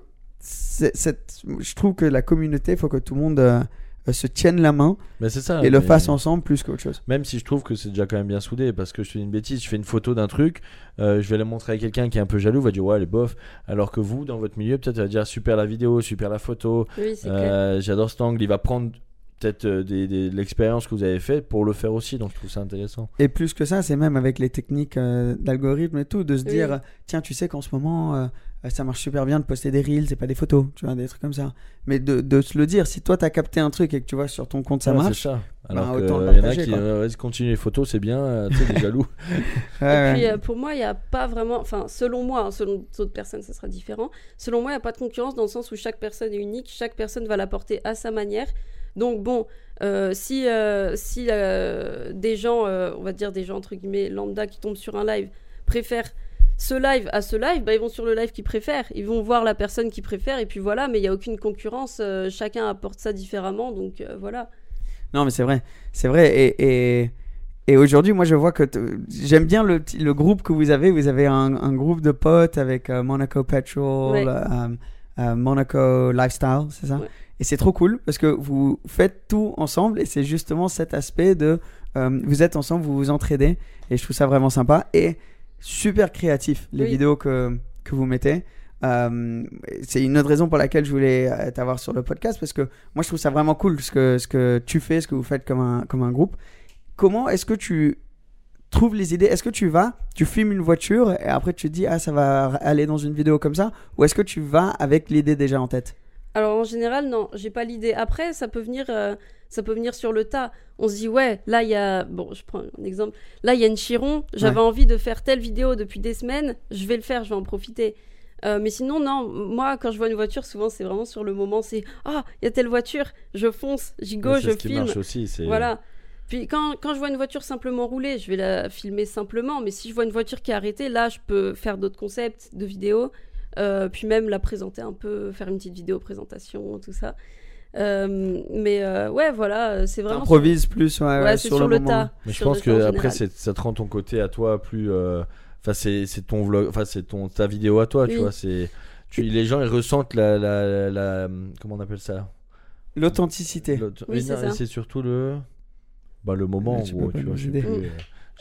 je trouve que la communauté, il faut que tout le monde se tienne la main Mais c'est ça. et le mais- fasse ensemble plus qu'autre chose. Même si je trouve que c'est déjà quand même bien soudé, parce que je fais une bêtise, je fais une photo d'un truc, euh, je vais la montrer à quelqu'un qui est un peu jaloux, va dire ouais elle est bof, alors que vous dans votre milieu peut-être il va dire super la vidéo, super la photo, Oui, euh, j'adore cet angle, il va prendre peut-être euh, des, des- de l'expérience que vous avez faite pour le faire aussi, donc je trouve ça intéressant. Et plus que ça, c'est même avec les techniques euh, d'algorithme et tout, de se Oui. dire, tiens, tu sais qu'en ce moment, euh, euh, ça marche super bien de poster des reels et pas des photos, tu vois, des trucs comme ça. Mais de, de se le dire, si toi, t'as capté un truc et que tu vois sur ton compte, ça Ouais, marche. C'est ça. Alors bah, que autant le euh, y en a qui euh, vas-y, continue les photos, c'est bien, euh, tu des *laughs* jaloux. Ouais, Et puis euh, pour moi, il n'y a pas vraiment, enfin selon moi, hein, selon d'autres personnes, ça sera différent. Selon moi, il n'y a pas de concurrence dans le sens où chaque personne est unique, chaque personne va l'apporter à sa manière. Donc bon, euh, si, euh, si euh, des gens, euh, on va dire des gens entre guillemets lambda qui tombent sur un live, préfèrent ce live à ce live, bah, ils vont sur le live qu'ils préfèrent. Ils vont voir la personne qu'ils préfèrent et puis voilà, mais il n'y a aucune concurrence, euh, chacun apporte ça différemment, donc euh, voilà. Non, mais c'est vrai. C'est vrai. Et, et, et aujourd'hui, moi, je vois que j'aime bien le, le groupe que vous avez. Vous avez un, un groupe de potes avec euh, Monaco Petrol, Ouais. Monaco Lifestyle, c'est ça? Ouais. Et c'est trop cool parce que vous faites tout ensemble et c'est justement cet aspect de vous êtes ensemble, vous vous entraidez et je trouve ça vraiment sympa et super créatif les Oui. vidéos que, que vous mettez. Euh, c'est une autre raison pour laquelle je voulais euh, t'avoir sur le podcast parce que moi je trouve ça vraiment cool ce que, ce que tu fais, ce que vous faites comme un, comme un groupe. Comment est-ce que tu trouves les idées? Est-ce que tu vas, tu filmes une voiture et après tu te dis ah ça va aller dans une vidéo comme ça? Ou est-ce que tu vas avec l'idée déjà en tête? Alors en général, non, j'ai pas l'idée. Après, ça peut venir, euh, ça peut venir sur le tas. On se dit ouais, là il y a, bon, je prends un exemple. Là il y a une chiron. J'avais envie de faire telle vidéo depuis des semaines. Je vais le faire, je vais en profiter. Euh, mais sinon, non, moi quand je vois une voiture, souvent c'est vraiment sur le moment. C'est ah, il y a telle voiture, je fonce, j'y go, je ce filme. marche aussi. c'est- Voilà. Puis quand, quand je vois une voiture simplement rouler, je vais la filmer simplement. Mais si je vois une voiture qui est arrêtée, là, je peux faire d'autres concepts de vidéos. Euh, puis même la présenter un peu, faire une petite vidéo présentation, tout ça. Euh, mais euh, ouais, voilà, c'est vraiment. Improvise plus ouais, sur... ouais, Ouais, c'est sur, le, moment. tas. Mais je pense le que après, ça te rend ton côté à toi plus. Enfin, c'est c'est ton vlog, enfin, c'est ton ta vidéo à toi, tu vois. C'est tu, les gens ils ressentent la, la, la, comment on appelle ça? L'authenticité. Oui, c'est surtout le bah le moment pas tu vois. Je sais plus, euh,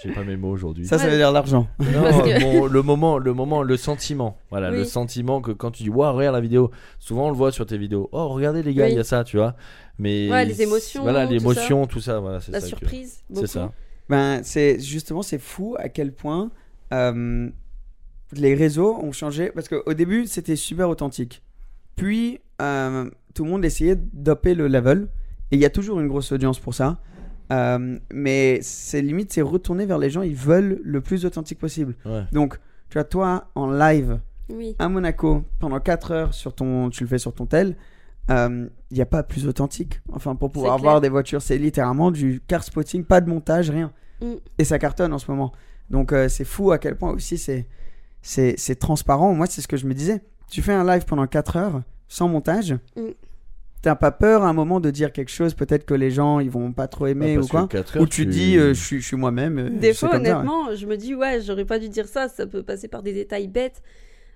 j'ai pas mes mots aujourd'hui. Ça, ça veut dire l'argent. Que- bon, le moment, le moment, le sentiment. Voilà, Oui. le sentiment que quand tu dis, waouh, regarde la vidéo. Souvent, on le voit sur tes vidéos. Oh, regardez les gars, il Oui. y a ça, tu vois. Mais Ouais, les émotions, Voilà, tout l'émotion, tout ça. Voilà, c'est La ça que- surprise. C'est beaucoup. ça. Ben, c'est justement, c'est fou à quel point euh, les réseaux ont changé. Parce qu'au début, c'était super authentique. Puis, euh, tout le monde essayait d'upper le level. Et il y a toujours une grosse audience pour ça. Euh, mais c'est limite, c'est retourner vers les gens. Ils veulent le plus authentique possible. Ouais. Donc, tu vois, toi, en live, Oui. à Monaco, pendant 4 heures, sur ton, tu le fais sur ton tel, il n'y a pas plus authentique. Enfin, pour pouvoir C'est clair. voir des voitures, c'est littéralement du car spotting, pas de montage, rien. Mm. Et ça cartonne en ce moment. Donc, euh, c'est fou à quel point aussi c'est, c'est, c'est transparent. Moi, c'est ce que je me disais. Tu fais un live pendant 4 heures, sans montage. Mm. T'as pas peur à un moment de dire quelque chose, peut-être que les gens ils vont pas trop aimer Bah, ou quoi Ou tu, dis euh, je suis, je suis moi-même. euh, Des fois, comme ça, ouais. honnêtement, je me dis, ouais, j'aurais pas dû dire ça. Ça peut passer par des détails bêtes.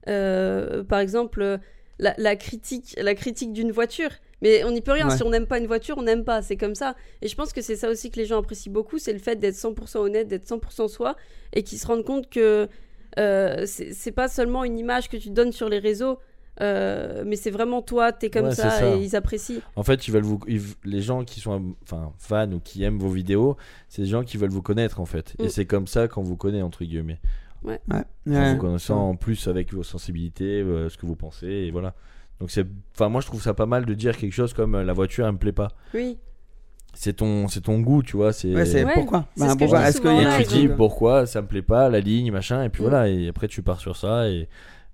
Euh, par exemple, la, la critique, la critique d'une voiture. Mais on n'y peut rien. Ouais. Si on n'aime pas une voiture, on n'aime pas. C'est comme ça. Et je pense que c'est ça aussi que les gens apprécient beaucoup. C'est le fait d'être 100% honnête, d'être 100% soi. Et qu'ils se rendent compte que euh, c'est c'est pas seulement une image que tu donnes sur les réseaux. Euh, mais c'est vraiment toi, t'es comme Ouais, ça, et ils apprécient. En fait, ils veulent vous, ils- les gens qui sont enfin fans ou qui aiment vos vidéos, c'est des gens qui veulent vous connaître en fait. Et Mm. c'est comme ça qu'on vous connaît entre guillemets. Ouais. En Ouais. vous connaissant en plus avec vos sensibilités, euh, ce que vous pensez et voilà. Donc c'est, enfin moi je trouve ça pas mal de dire quelque chose comme euh, la voiture elle me plaît pas. Oui. C'est ton, c'est ton goût, tu vois. C'est Ouais, c'est Ouais, pourquoi? c'est ce que pourquoi? Est-ce Et en un tu dis pourquoi ça me plaît pas, la ligne, machin, et puis Mm. voilà, et après tu pars sur ça. Et...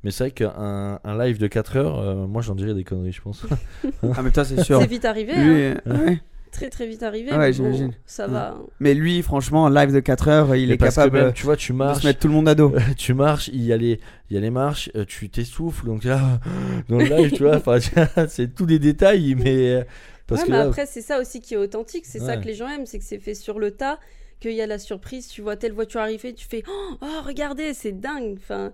Mais c'est vrai qu'un un live de 4 heures, euh, moi j'en dirais des conneries, je pense. *laughs* Ah, mais toi, c'est sûr. C'est vite arrivé. Lui, hein. euh, ouais. très très vite arrivé. Ouais, mais bon, j'imagine. ça Ouais. va. Mais lui, franchement, live de 4 heures, il Mais est capable même, euh, tu vois, tu de marches, se mettre tout le monde à dos. *laughs* tu marches, il y a les, il y a les marches, tu t'essouffles, donc là, dans le live, tu vois, *laughs* c'est tous des détails, mais parce ouais, que mais là, après, c'est ça aussi qui est authentique. C'est ça Ouais. que les gens aiment, c'est que c'est fait sur le tas, qu'il y a la surprise. Tu vois telle voiture arriver, tu fais Oh, oh, regardez, c'est dingue. Enfin,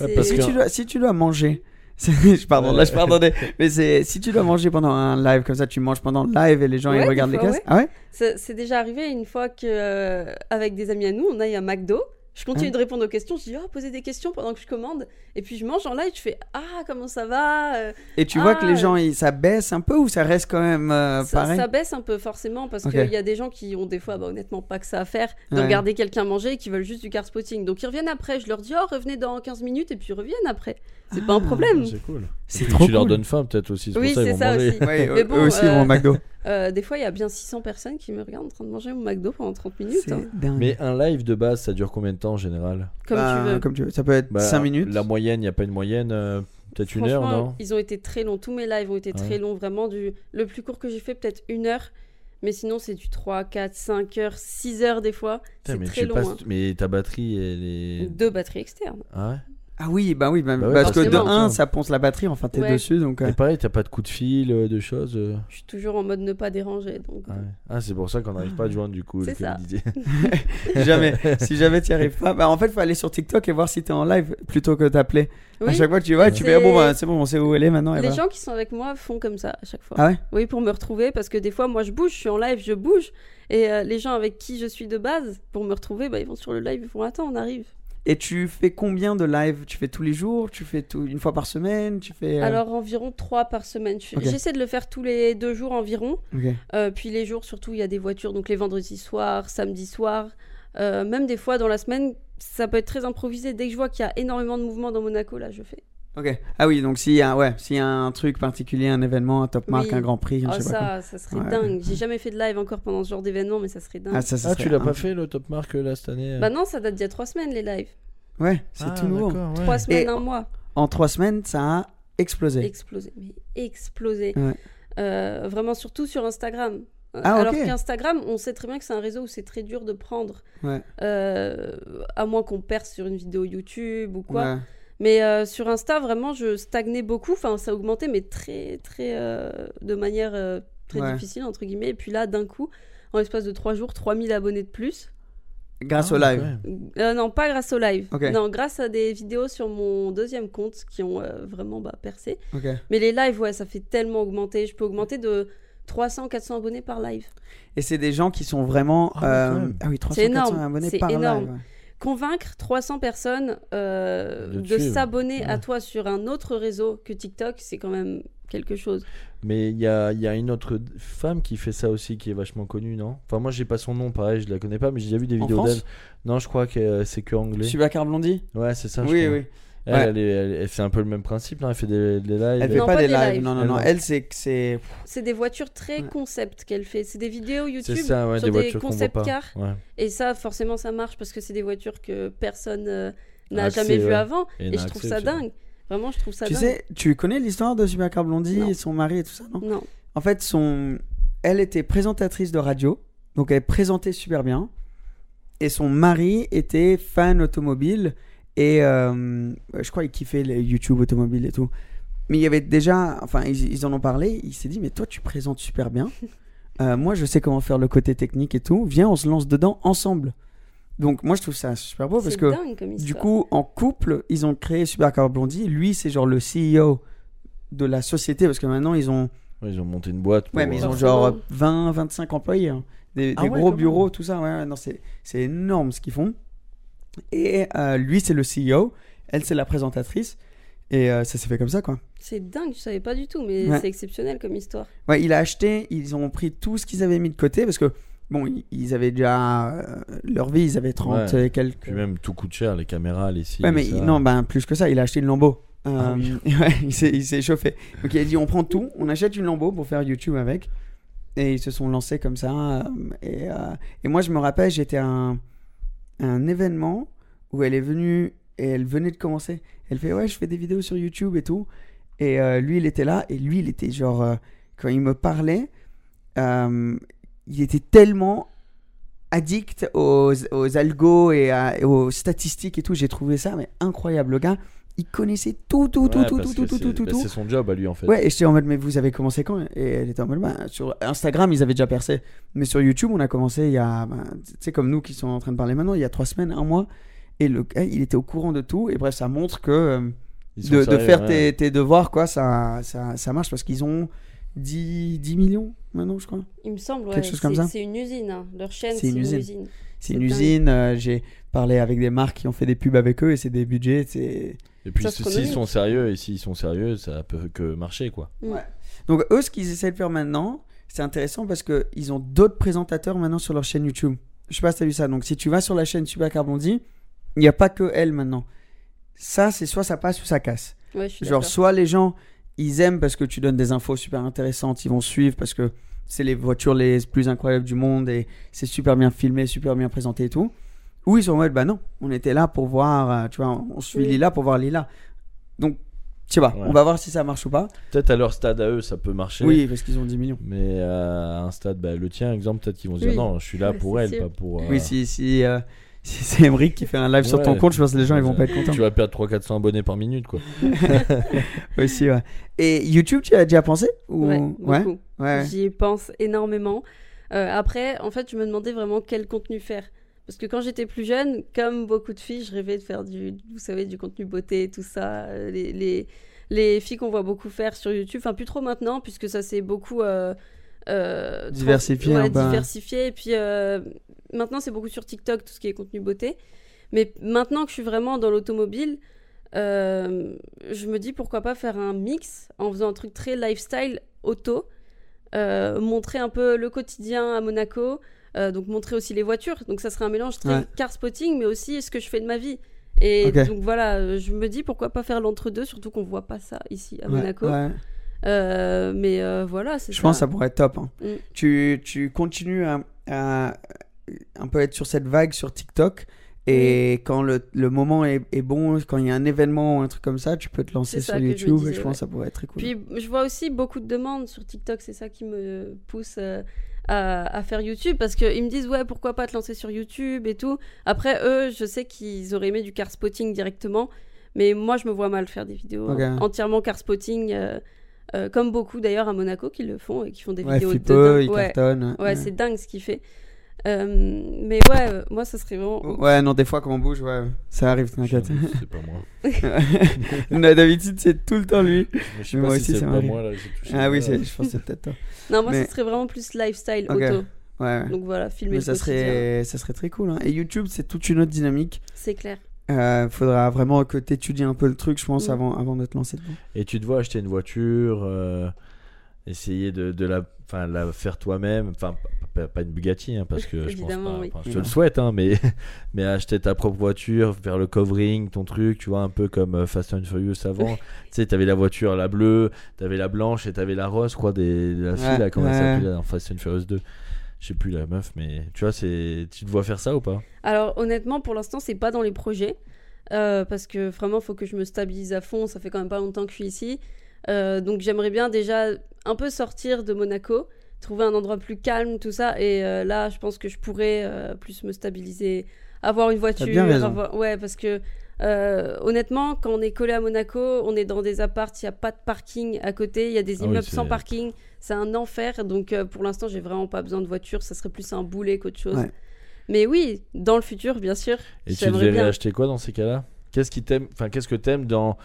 Ouais, c'est- parce Si que- tu, dois, si tu dois manger, *laughs* je pardon, là je pardonnais, mais c'est si tu dois manger pendant un live comme ça, tu manges pendant le live et les gens Ouais, ils regardent les caisses. ouais. Ah ouais? C'est c'est déjà arrivé une fois que euh, avec des amis à nous, on aille à McDo. Je continue Ouais. de répondre aux questions. Je dis oh, posez des questions pendant que je commande. Et puis je mange en live. Je fais ah comment ça va Euh, Et tu vois que les Ah. gens ils- ça baisse un peu ou ça reste quand même euh, ça, pareil? ça baisse un peu forcément parce qu'il y a des gens qui ont des fois bah, honnêtement pas que ça à faire de Ouais. regarder quelqu'un manger et qui veulent juste du car spotting. Donc ils reviennent après. Je leur dis oh revenez dans 15 minutes et puis ils reviennent après. C'est pas un problème. c'est cool. C'est trop tu leur cool. donnes faim peut-être aussi, Oui, pour ça ils c'est vont ça manger. aussi. Ouais, Mais bon, eux aussi ils vont euh, au McDo. Euh, des fois, il y a bien 600 personnes qui me regardent en train de manger mon McDo pendant 30 minutes. Hein. Mais un live de base, ça dure combien de temps en général? Comme Bah, tu veux. Comme tu veux. Ça peut être Bah, 5 minutes. La moyenne, il n'y a pas une moyenne, euh, peut-être une heure, non? Ils ont été très longs. Tous mes lives ont été Ouais. très longs. Vraiment, du... le plus court que j'ai fait, peut-être une heure. Mais sinon, c'est du 3, 4, 5 heures, 6 heures des fois. C'est mais très long. passes- hein. Mais ta batterie, elle est. Deux batteries externes. Ah ouais? Ah oui, bah oui, bah- Bah ouais, parce que de forcément. 1 ça ponce la batterie, enfin t'es Ouais. dessus donc. euh, Et pareil, t'as pas de coup de fil, euh, de choses euh, Je suis toujours en mode ne pas déranger. Donc... ah ouais. Ah, c'est pour ça qu'on n'arrive pas à te joindre du coup. C'est le ça. jamais, *laughs* *laughs* si jamais *laughs* tu arrives pas, bah en fait faut aller sur TikTok et voir si t'es en live plutôt que t'appeler. À Oui, chaque fois que tu vois, tu C'est- fais ah bon bah c'est bon, on sait où elle est maintenant. et les voilà. gens qui sont avec moi font comme ça à chaque fois. Ah ouais? Oui, pour me retrouver, parce que des fois, moi, je bouge, je suis en live, je bouge. Et euh, les gens avec qui je suis de base, pour me retrouver, bah, ils vont sur le live, ils font Attends, on arrive. Et tu fais combien de live Tu fais tous les jours? Tu fais tout une fois par semaine? Tu fais euh, Alors, environ trois par semaine. J'essaie de le faire tous les deux jours environ. Euh, puis les jours, surtout, il y a des voitures, donc les vendredis soirs, samedi soir. Euh, même des fois, dans la semaine, ça peut être très improvisé. Dès que je vois qu'il y a énormément de mouvements dans Monaco, là, je fais. Ok. Ah oui, donc s'il y a ouais, s'il y a un truc particulier, un événement, un top marque, Oui. un grand prix, je Ah, sais pas quoi. ça, ça serait Ouais. dingue. J'ai jamais fait de live encore pendant ce genre d'événement, mais ça serait dingue. Ah ça, ça Ah, serait tu l'as pas fait le top marque là cette année euh Bah non, ça date d'il y a trois semaines, les lives. Ouais, c'est Ah, tout nouveau. ouais. Trois semaines, Et- un mois. En trois semaines, ça a explosé. Explosé, mais explosé. Ouais. Euh, vraiment, surtout sur Instagram. Ah, Alors ok. qu'Instagram, on sait très bien que c'est un réseau où c'est très dur de prendre. Ouais. Euh, à moins qu'on perce sur une vidéo YouTube ou quoi. Mais euh, sur Insta, vraiment, je stagnais beaucoup. Enfin, ça augmentait, mais très, très. euh, de manière euh, très Ouais. difficile, entre guillemets. Et puis là, d'un coup, en l'espace de trois jours, 3000 abonnés de plus. Grâce Ah, au live. ouais. Euh, non, pas grâce au live. Non, grâce à des vidéos sur mon deuxième compte qui ont euh, vraiment bah, percé. Mais les lives, ouais, ça fait tellement augmenter. Je peux augmenter de 300, 400 abonnés par live. Et c'est des gens qui sont vraiment. Ah euh, ah oui, 300 C'est énorme, 400 abonnés c'est par énorme. live. ouais. Convaincre 300 personnes euh, De s'abonner à toi sur un autre réseau que TikTok, c'est quand même quelque chose. Mais il y a, y a une autre femme qui fait ça aussi, qui est vachement connue, non? Enfin, moi, j'ai pas son nom, pareil, je la connais pas, mais j'ai déjà vu des En vidéos d'elle. Non, je crois que euh, c'est que anglais. Subacar Blondie? Ouais, c'est ça. je Oui, crois. oui. Elle, Ouais. elle, est- elle- elle fait un peu le même principe, là. Elle fait des, des lives. Elle fait Non, pas, pas des des lives. lives. Non, non, non. Elle, c'est c'est. C'est des voitures très Ouais. concept qu'elle fait. C'est des vidéos YouTube C'est ça, ouais, sur des des, concept cars. Ouais. Et ça, forcément, ça marche parce que c'est des voitures que personne euh, n'a Accès, jamais vues ouais. avant. Et je trouve accès ça dingue. Vraiment, je trouve ça Tu dingue. sais, tu connais l'histoire de Subacar Blondie et son mari et tout ça, non? Non. En fait, son... elle était présentatrice de radio, donc elle présentait super bien. Et son mari était fan automobile et euh, je crois qu'il kiffait les YouTube automobile et tout. Mais il y avait déjà, enfin, ils, ils en ont parlé. Il s'est dit, mais toi, tu présentes super bien. *laughs* Euh, moi, je sais comment faire le côté technique et tout. Viens, on se lance dedans ensemble. Donc, moi, je trouve ça super beau parce que du coup, en couple, ils ont créé Supercar Blondie. Lui, c'est genre le CEO de la société parce que maintenant, ils ont Ouais, ils ont monté une boîte. Pour, Ouais, mais ils ont euh, Forcément. genre 20, 25 employés. hein. Des, Ah des ouais, gros bureaux, tout ça. Ouais, ouais, non, c'est, c'est énorme ce qu'ils font. Et euh, lui, c'est le CEO. Elle, c'est la présentatrice. Et euh, ça s'est fait comme ça, quoi. C'est dingue, je savais pas du tout, mais Ouais. c'est exceptionnel comme histoire. Ouais, il a acheté, ils ont pris tout ce qu'ils avaient mis de côté parce que, bon, ils- avaient déjà euh, leur vie, ils avaient 30 Ouais. et quelques. Puis même, tout coûte cher, les caméras, les cils. Ouais, mais ça. non, ben, plus que ça, il a acheté une Lambo. Euh, Ah oui. *laughs* ouais, il s'est, chauffé. Donc il a dit on prend tout, on achète une Lambo pour faire YouTube avec. Et ils se sont lancés comme ça. euh, et, euh, et moi, je me rappelle, j'étais un, un événement où elle est venue et elle venait de commencer. Elle fait Ouais, je fais des vidéos sur YouTube et tout. Et euh, lui, il était là. Et lui, il était genre. euh, quand il me parlait, euh, il était tellement addict aux, aux algos et aux statistiques et tout. J'ai trouvé ça mais incroyable. Le gars, il connaissait tout, tout, tout, Ouais, tout, tout, tout, c'est- tout, tout, bah, tout. C'est son job à lui en fait. Ouais, et j'étais en mode, mais vous avez commencé quand? Et elle était en mode, bah, sur Instagram, ils avaient déjà percé. Mais sur YouTube, on a commencé il y a, bah, tu sais, comme nous qui sont en train de parler maintenant, il y a trois semaines, un mois. Et le gars, il était au courant de tout. Et bref, ça montre que euh, de, de faire ouais. tes, tes devoirs, quoi, ça, ça, ça marche parce qu'ils ont 10, 10 millions maintenant, je crois. Il me semble, ouais. Quelque chose comme ça. C'est une usine. hein. Leur chaîne, C'est une une usine. usine. C'est C'est une dingue. usine. euh, J'ai parlé avec des marques qui ont fait des pubs avec eux et c'est des budgets. C'est Et puis s'ils sont sérieux et s'ils sont sérieux, ça peut que marcher quoi. Donc eux, ce qu'ils essaient de faire maintenant, c'est intéressant parce qu'ils ont d'autres présentateurs maintenant sur leur chaîne YouTube. Je sais pas si tu as vu ça. Donc si tu vas sur la chaîne Super Carbondi, il n'y a pas que elle maintenant. Ça, c'est soit ça passe ou ça casse. Ouais, je suis Genre soit les gens, ils aiment parce que tu donnes des infos super intéressantes, ils vont suivre parce que c'est les voitures les plus incroyables du monde et c'est super bien filmé, super bien présenté et tout. Ou ils sont en mode, bah non, on était là pour voir, euh, tu vois, on suit Oui. Lila pour voir Lila. Donc, je sais pas, Ouais. on va voir si ça marche ou pas. Peut-être à leur stade à eux, ça peut marcher. Oui, parce qu'ils ont 10 millions. Mais à un stade, bah, le tien, exemple, peut-être qu'ils vont se dire Oui. non, je suis là pour elle, sûr. pas pour. euh, Oui, si, si, euh, *laughs* si c'est Emric qui fait un live sur ton compte, je pense que les gens ils vont pas être contents. Tu vas perdre 300-400 abonnés par minute quoi. *laughs* Aussi, ouais. Et YouTube, tu as déjà pensé ou... Ouais, ouais, beaucoup. ouais. J'y pense énormément. Euh, après, en fait, je me demandais vraiment quel contenu faire. Parce que quand j'étais plus jeune, comme beaucoup de filles, je rêvais de faire du, vous savez, du contenu beauté, tout ça. euh, Les, les, les filles qu'on voit beaucoup faire sur YouTube, enfin plus trop maintenant, puisque ça s'est beaucoup euh, euh, Diversifié ouais, diversifié. Et puis euh, maintenant, c'est beaucoup sur TikTok, tout ce qui est contenu beauté. Mais maintenant que je suis vraiment dans l'automobile, euh, je me dis pourquoi pas faire un mix en faisant un truc très lifestyle auto, montrer un peu le quotidien à Monaco, donc montrer aussi les voitures. Donc ça serait un mélange très Ouais. car spotting, mais aussi ce que je fais de ma vie. Et donc voilà, euh, je me dis pourquoi pas faire l'entre-deux, surtout qu'on voit pas ça ici à Ouais, Monaco. ouais. Euh, mais euh, voilà, c'est Je ça. pense que ça pourrait être top. hein. Mm. Tu, tu continues à, à un peu être sur cette vague sur TikTok. Et quand le, le moment est, est bon, quand il y a un événement ou un truc comme ça, tu peux te lancer sur que je YouTube. et je pense ouais. que ça pourrait être très cool. Puis je vois aussi beaucoup de demandes sur TikTok, c'est ça qui me pousse euh, à, à faire YouTube parce qu'ils me disent ouais pourquoi pas te lancer sur YouTube et tout. Après eux, je sais qu'ils auraient aimé du car spotting directement, mais moi je me vois mal faire des vidéos entièrement car spotting, euh, euh, comme beaucoup d'ailleurs à Monaco qui le font et qui font des ouais, vidéos de dingue. ouais, c'est dingue ce qu'il fait. Euh, mais ouais, euh, moi ça serait vraiment. Ouais, non, des fois quand on bouge, ouais, ça arrive, t'inquiète. C'est pas moi. *laughs* *laughs* D'habitude, c'est tout le temps lui. Mais je sais Mais pas moi si aussi, c'est pas moi là. j'ai touché Ah oui, je pense que c'est peut-être toi. Non, moi Mais- ça serait vraiment plus lifestyle auto. Ouais, ouais. Donc voilà, filmer Mais le ça quotidien. serait, ça serait très cool. hein. Et YouTube, c'est toute une autre dynamique. C'est clair. Euh, faudra vraiment que tu étudies un peu le truc, je pense, Mm. avant, avant de te lancer dedans. Et tu te vois acheter une voiture, euh, essayer de, de la, faire toi-même. Enfin, pas, pas une Bugatti, hein, parce que *laughs* je pense pas. oui. je te le souhaite, hein, mais, *laughs* mais acheter ta propre voiture, faire le covering, ton truc, tu vois, un peu comme euh, Fast and Furious avant. tu sais, t'avais la voiture, la bleue, t'avais la blanche et t'avais la rose, quoi, des, de la fille, Ouais, là, comment elle ouais. s'appelait là, dans Fast and Furious 2. Je sais plus la meuf, mais tu vois, c'est, tu te vois faire ça ou pas? Alors honnêtement, pour l'instant, c'est pas dans les projets. euh, parce que vraiment, il faut que je me stabilise à fond. Ça fait quand même pas longtemps que je suis ici. Euh, donc j'aimerais bien déjà un peu sortir de Monaco, trouver un endroit plus calme, tout ça. Et euh, là, je pense que je pourrais euh, plus me stabiliser, avoir une voiture. bien raison. avoir- Ouais, parce que euh, honnêtement, quand on est collé à Monaco, on est dans des apparts, il n'y a pas de parking à côté, il y a des Ah oui, immeubles sans parking. C'est un enfer. Donc euh, pour l'instant, j'ai vraiment pas besoin de voiture. Ça serait plus un boulet qu'autre chose. Ouais. Mais oui, dans le futur, bien sûr. Et tu devrais bien. acheter quoi dans ces cas-là? Qu'est-ce qui t'aime Enfin, qu'est-ce que t'aimes dans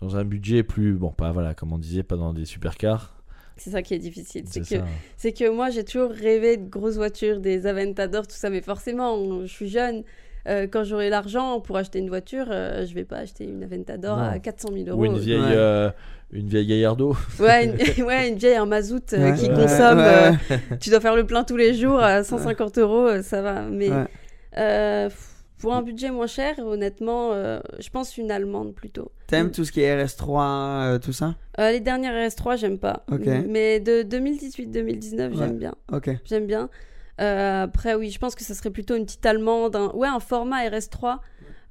dans un budget plus bon, pas voilà, comme on disait, pas dans des supercars? C'est ça qui est difficile. C'est que, c'est que moi, j'ai toujours rêvé de grosses voitures, des Aventador, tout ça. Mais forcément, on- je suis jeune. Euh, quand j'aurai l'argent pour acheter une voiture, euh, je vais pas acheter une Aventador Non. à 400 000 euros. Ou une vieille, Ouais. euh, une vieille Gallardo. *laughs* Ouais, une, *laughs* ouais, une vieille en mazout euh, Ouais. qui Ouais, consomme. ouais. euh, tu dois faire le plein tous les jours à 150 euros, ça va. Mais Ouais. Pour un budget moins cher, honnêtement, euh, je pense une allemande plutôt. T'aimes tout ce qui est RS3, euh, tout ça? Euh, les dernières RS3, j'aime pas. Ok. Mais de 2018-2019, Ouais. j'aime bien. Ok. J'aime bien. Euh, après, oui, je pense que ça serait plutôt une petite allemande. un- Ouais, un format RS3.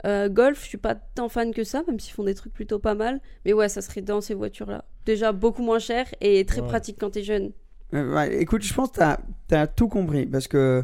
Euh, Golf, je suis pas tant fan que ça, même s'ils font des trucs plutôt pas mal. Mais ouais, ça serait dans ces voitures-là. Déjà beaucoup moins cher et très Ouais. pratique quand t'es jeune. Euh, ouais, écoute, je pense que tu as, tout compris parce que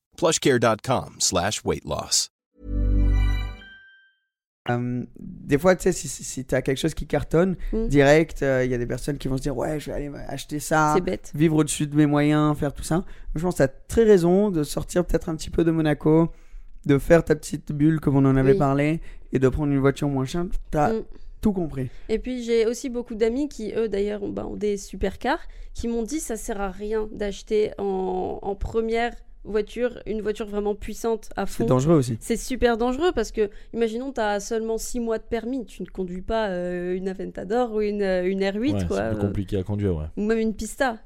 plushcare.com slash weight loss. Euh, des fois, tu sais, si, si tu as quelque chose qui cartonne, Mm. direct, euh, il y a des personnes qui vont se dire Ouais, je vais aller acheter ça, bête. vivre au-dessus de mes moyens, faire tout ça. Je pense que tu as très raison de sortir peut-être un petit peu de Monaco, de faire ta petite bulle comme on en avait Oui. parlé et de prendre une voiture moins chère. Tu as Mm. tout compris. Et puis j'ai aussi beaucoup d'amis qui, eux d'ailleurs, ont, bah, ont des supercars, qui m'ont dit ça sert à rien d'acheter en, en première voiture une voiture vraiment puissante à fond. C'est dangereux aussi. C'est super dangereux parce que, imaginons, tu as seulement 6 mois de permis, tu ne conduis pas euh, une Aventador ou une, euh, une R8, Ouais, quoi, c'est plus euh, compliqué à conduire, ouais. ou même une Pista.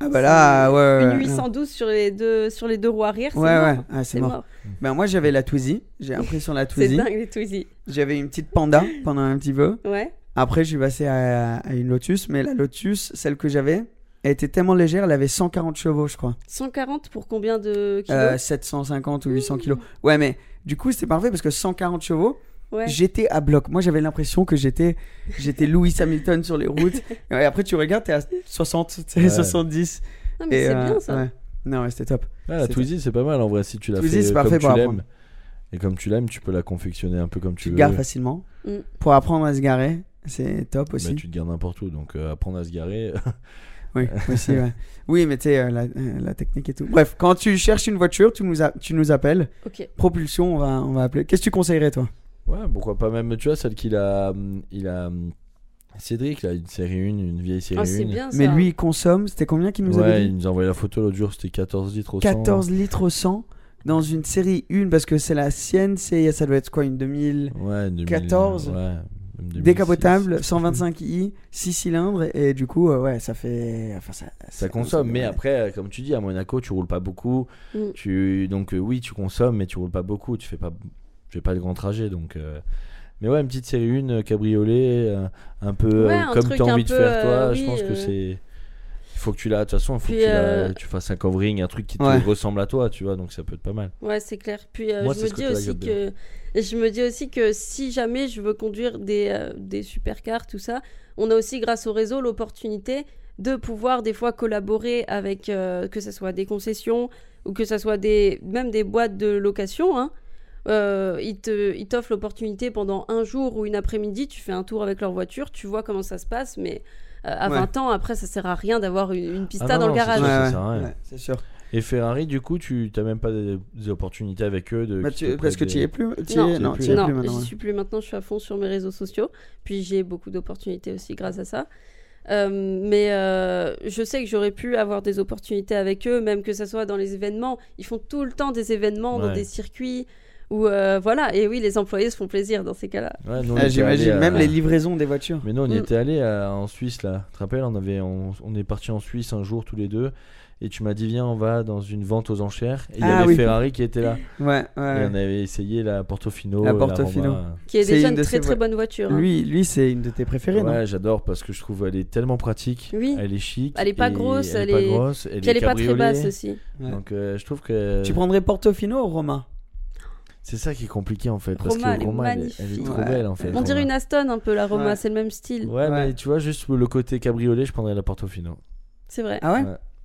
Ah bah là, ouais, ouais, Une ouais. 812 sur les deux, sur les deux roues arrière, c'est Ouais, mort. ouais, ah, c'est mort. Ben, moi, j'avais la Twizy. J'ai appris sur la *laughs* C'est Twizy. dingue les Twizy. J'avais une petite Panda pendant un petit peu. Ouais. Après, je suis passé à, à une Lotus. Mais la Lotus, celle que j'avais, elle était tellement légère, elle avait 140 chevaux, je crois. 140 pour combien de kilos? Euh, 750 ou 800 kilos. Ouais, mais du coup, c'était parfait parce que 140 chevaux, Ouais. j'étais à bloc. Moi, j'avais l'impression que j'étais j'étais *laughs* Louis Hamilton sur les routes. Et après, tu regardes, t'es à 60, tu sais, Ouais. 70. Ah, mais c'est euh, bien ça. ouais. Non, ouais, c'était top. Ah, la Twizy, c'est pas mal en vrai si tu l'as Twizy, fait c'est euh, parfait comme pour tu l'aimes. Et comme tu l'aimes, tu peux la confectionner un peu comme tu, Tu veux. gares facilement. Mm. Pour apprendre à se garer, c'est top aussi. Mais tu te gares n'importe où, donc euh, apprendre à se garer. *laughs* Oui, *laughs* aussi, ouais. Oui, mais tu sais, euh, la, euh, la technique et tout. Bref, quand tu cherches une voiture, tu nous, a- tu nous appelles. Ok. Propulsion, on va, on va appeler. Qu'est-ce que tu conseillerais, toi? Ouais, pourquoi pas même, tu vois, celle qu'il a. Il a. Cédric, là, une série 1, une vieille série Ah, c'est 1. bien ça. Mais lui, il consomme, c'était combien qu'il nous avait Ouais, dit? il nous a envoyé la photo l'autre jour, c'était 14 litres au 100. 14 litres au 100 dans une série 1, parce que c'est la sienne, c'est, ça doit être quoi, une 2000 Ouais, 2000, 14, ouais, même 2006, décapotable, je sais 125i, 6 cylindres, et du coup, euh, ouais, ça fait. Enfin, ça, Ça consomme, mais après, comme tu dis, à Monaco, tu roules pas beaucoup. Mm. Tu, donc euh, oui, tu consommes, mais tu roules pas beaucoup. Tu fais pas, tu fais pas de grands trajets, donc. euh, Mais ouais, une petite série 1 cabriolet, euh, un peu Ouais, euh, un comme tu as envie de faire toi. euh, je pense que euh. c'est. Il faut que tu l'as. De toute façon, il faut Puis, que tu, euh, tu fasses un covering, un truc qui te Ouais. ressemble à toi, tu vois. Donc ça peut être pas mal. Ouais, c'est clair. Puis euh, Moi, je me dis aussi que je me dis aussi que si jamais je veux conduire des euh, des supercars tout ça, on a aussi grâce au réseau l'opportunité de pouvoir des fois collaborer avec euh, que ce soit des concessions ou que ce soit des même des boîtes de location hein. Euh, ils te- ils t'offrent l'opportunité pendant un jour ou une après-midi, tu fais un tour avec leur voiture, tu vois comment ça se passe, mais à Ouais. 20 ans, après, ça sert à rien d'avoir une, une pista Ah non, dans le garage. c'est sûr, à. Et Ferrari, du coup, tu n'as même pas des, des opportunités avec eux de. Bah, tu- parce que tu y es plus. y Non, es- non, plus. plus maintenant. suis plus maintenant, je suis à fond sur mes réseaux sociaux. Puis j'ai beaucoup d'opportunités aussi grâce à ça. Euh, mais euh, je sais que j'aurais pu avoir des opportunités avec eux, même que ce soit dans les événements. Ils font tout le temps des événements dans des circuits où euh, voilà. Et oui, les employés se font plaisir dans ces cas-là. Ouais, Ah, J'imagine même les livraisons des voitures. Mais nous, on y Mm. était allé en Suisse là. Tu te rappelles, on avait, on, on est parti en Suisse un jour tous les deux. Et tu m'as dit viens, on va dans une vente aux enchères. Et il y Ah avait oui. Ferrari qui était là. Ouais, Et on avait essayé la Portofino. La Portofino. Qui est déjà une très très bonne voiture. hein. Lui, lui c'est une de tes préférées, non? Ouais, j'adore parce que je trouve elle est tellement pratique. Oui. Elle est chic. Elle est pas grosse, Elle, est pas est- grosse. Elle Puis elle est pas très basse aussi. Ouais. Donc euh, je trouve que Tu prendrais Portofino ou Roma? C'est ça qui est compliqué en fait. Parce Roma, elle que est Roma, elle, est- elle est trop Ouais. belle en fait. On dirait une Aston un peu la Roma, Ouais. c'est le même style. Ouais, Ouais. mais tu vois, juste le côté cabriolet, je prendrais la Portofino. C'est vrai. Ah ouais,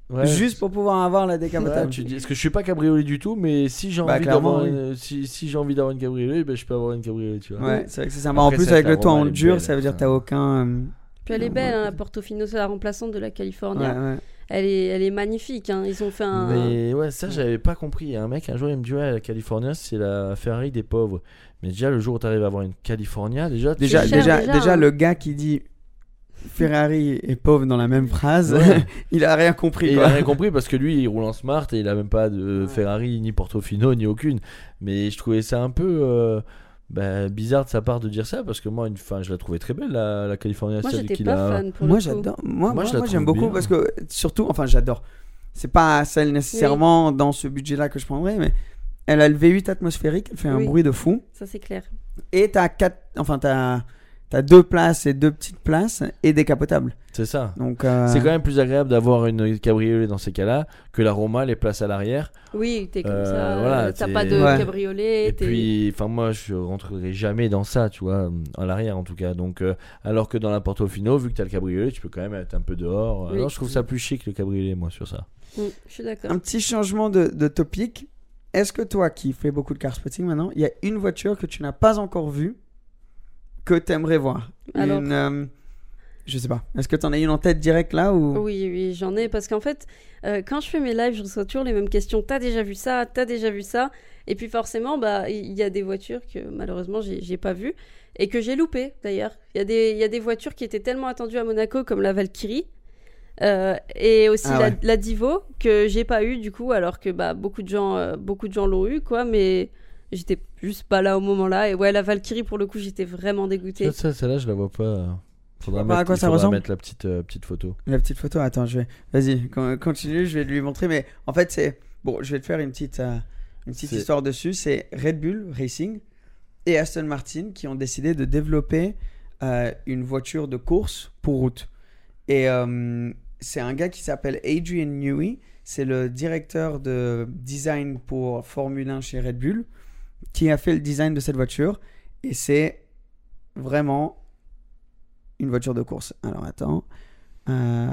Ouais. Juste pour pouvoir avoir la Ouais, décapotable. tu dis, parce que je suis pas cabriolet du tout, mais si j'ai Bah, envie d'avoir, oui. une- si, si j'ai envie d'avoir une cabriolet, ben je peux avoir une cabriolet, tu vois. Ouais, c'est vrai que c'est sympa. Après, en plus, avec le toit en elle dur, belle, ça veut dire que t'as aucun. euh, Puis elle est Ouais, belle, hein, la Portofino, c'est la remplaçante de la Ouais, California. ouais. Elle, est, elle est magnifique. hein. Ils ont fait un. Mais ouais, ça j'avais pas compris. Il y a un mec un jour il me dit ouais la California c'est la Ferrari des pauvres. Mais déjà le jour où t'arrives à avoir une California, déjà tu- Déjà, cher, déjà, déjà, déjà, hein. le gars qui dit Ferrari est pauvre dans la même phrase, Ouais. *laughs* il a rien compris. Et il a rien compris parce que lui il roule en smart et il a même pas de Ferrari ni Portofino ni aucune. Mais je trouvais ça un peu euh, bah, bizarre de sa part de dire ça parce que moi une fin je la trouvais très belle la, la California Moi, celle j'étais qu'il pas a- fan pour Moi, j'adore. Moi, j'aime beaucoup bien. parce que, surtout, enfin, j'adore. C'est pas celle nécessairement dans ce budget-là que je prendrais, mais elle a le V8 atmosphérique, elle fait un bruit de fou. Ça, c'est clair. Et t'as quatre, enfin, t'as, t'as deux places et deux petites places et décapotables. C'est ça. Donc, euh, C'est quand même plus agréable d'avoir une cabriolet dans ces cas-là que la Roma les places à l'arrière. Oui, t'es comme Euh, ça. voilà, euh, T'as pas de Ouais. cabriolet. Et puis, enfin moi, je rentrerai jamais dans ça, tu vois, à l'arrière en tout cas. Donc, euh, alors que dans la Portofino, vu que t'as le cabriolet, tu peux quand même être un peu dehors. Oui. Alors, je trouve ça plus chic le cabriolet, moi, sur ça. Mm, je suis d'accord. un petit changement de, de topic. Est-ce que toi, qui fais beaucoup de car spotting maintenant, il y a une voiture que tu n'as pas encore vue que t'aimerais voir Alors Une, euh, je sais pas. Est-ce que t'en as une en tête direct là ou? Oui, oui, j'en ai parce qu'en fait, euh, quand je fais mes lives, je reçois toujours les mêmes questions. T'as déjà vu ça? T'as déjà vu ça? Et puis forcément, bah, il y a des voitures que malheureusement j'ai pas vues et que j'ai loupées d'ailleurs. Il y a des, il y a des voitures qui étaient tellement attendues à Monaco comme la Valkyrie. euh, et aussi Ah la, Divo que j'ai pas eu du coup alors que bah beaucoup de gens euh, beaucoup de gens l'ont eu quoi mais j'étais juste pas là au moment là et ouais la Valkyrie pour le coup j'étais vraiment dégoûtée Ça, ça, celle-là, je la vois pas. Faudra vois pas à mettre, quoi ça faudra ressemble mettre la petite, euh, petite photo. La petite photo, attends, je vais. Vas-y, con- continue, je vais lui montrer. Mais en fait, c'est. Bon, je vais te faire une petite, euh, une petite C'est- histoire dessus. C'est Red Bull Racing et Aston Martin qui ont décidé de développer euh, une voiture de course pour route. Et euh, c'est un gars qui s'appelle Adrian Newey. C'est le directeur de design pour Formule 1 chez Red Bull qui a fait le design de cette voiture. Et c'est vraiment une voiture de course. Alors attends. Euh,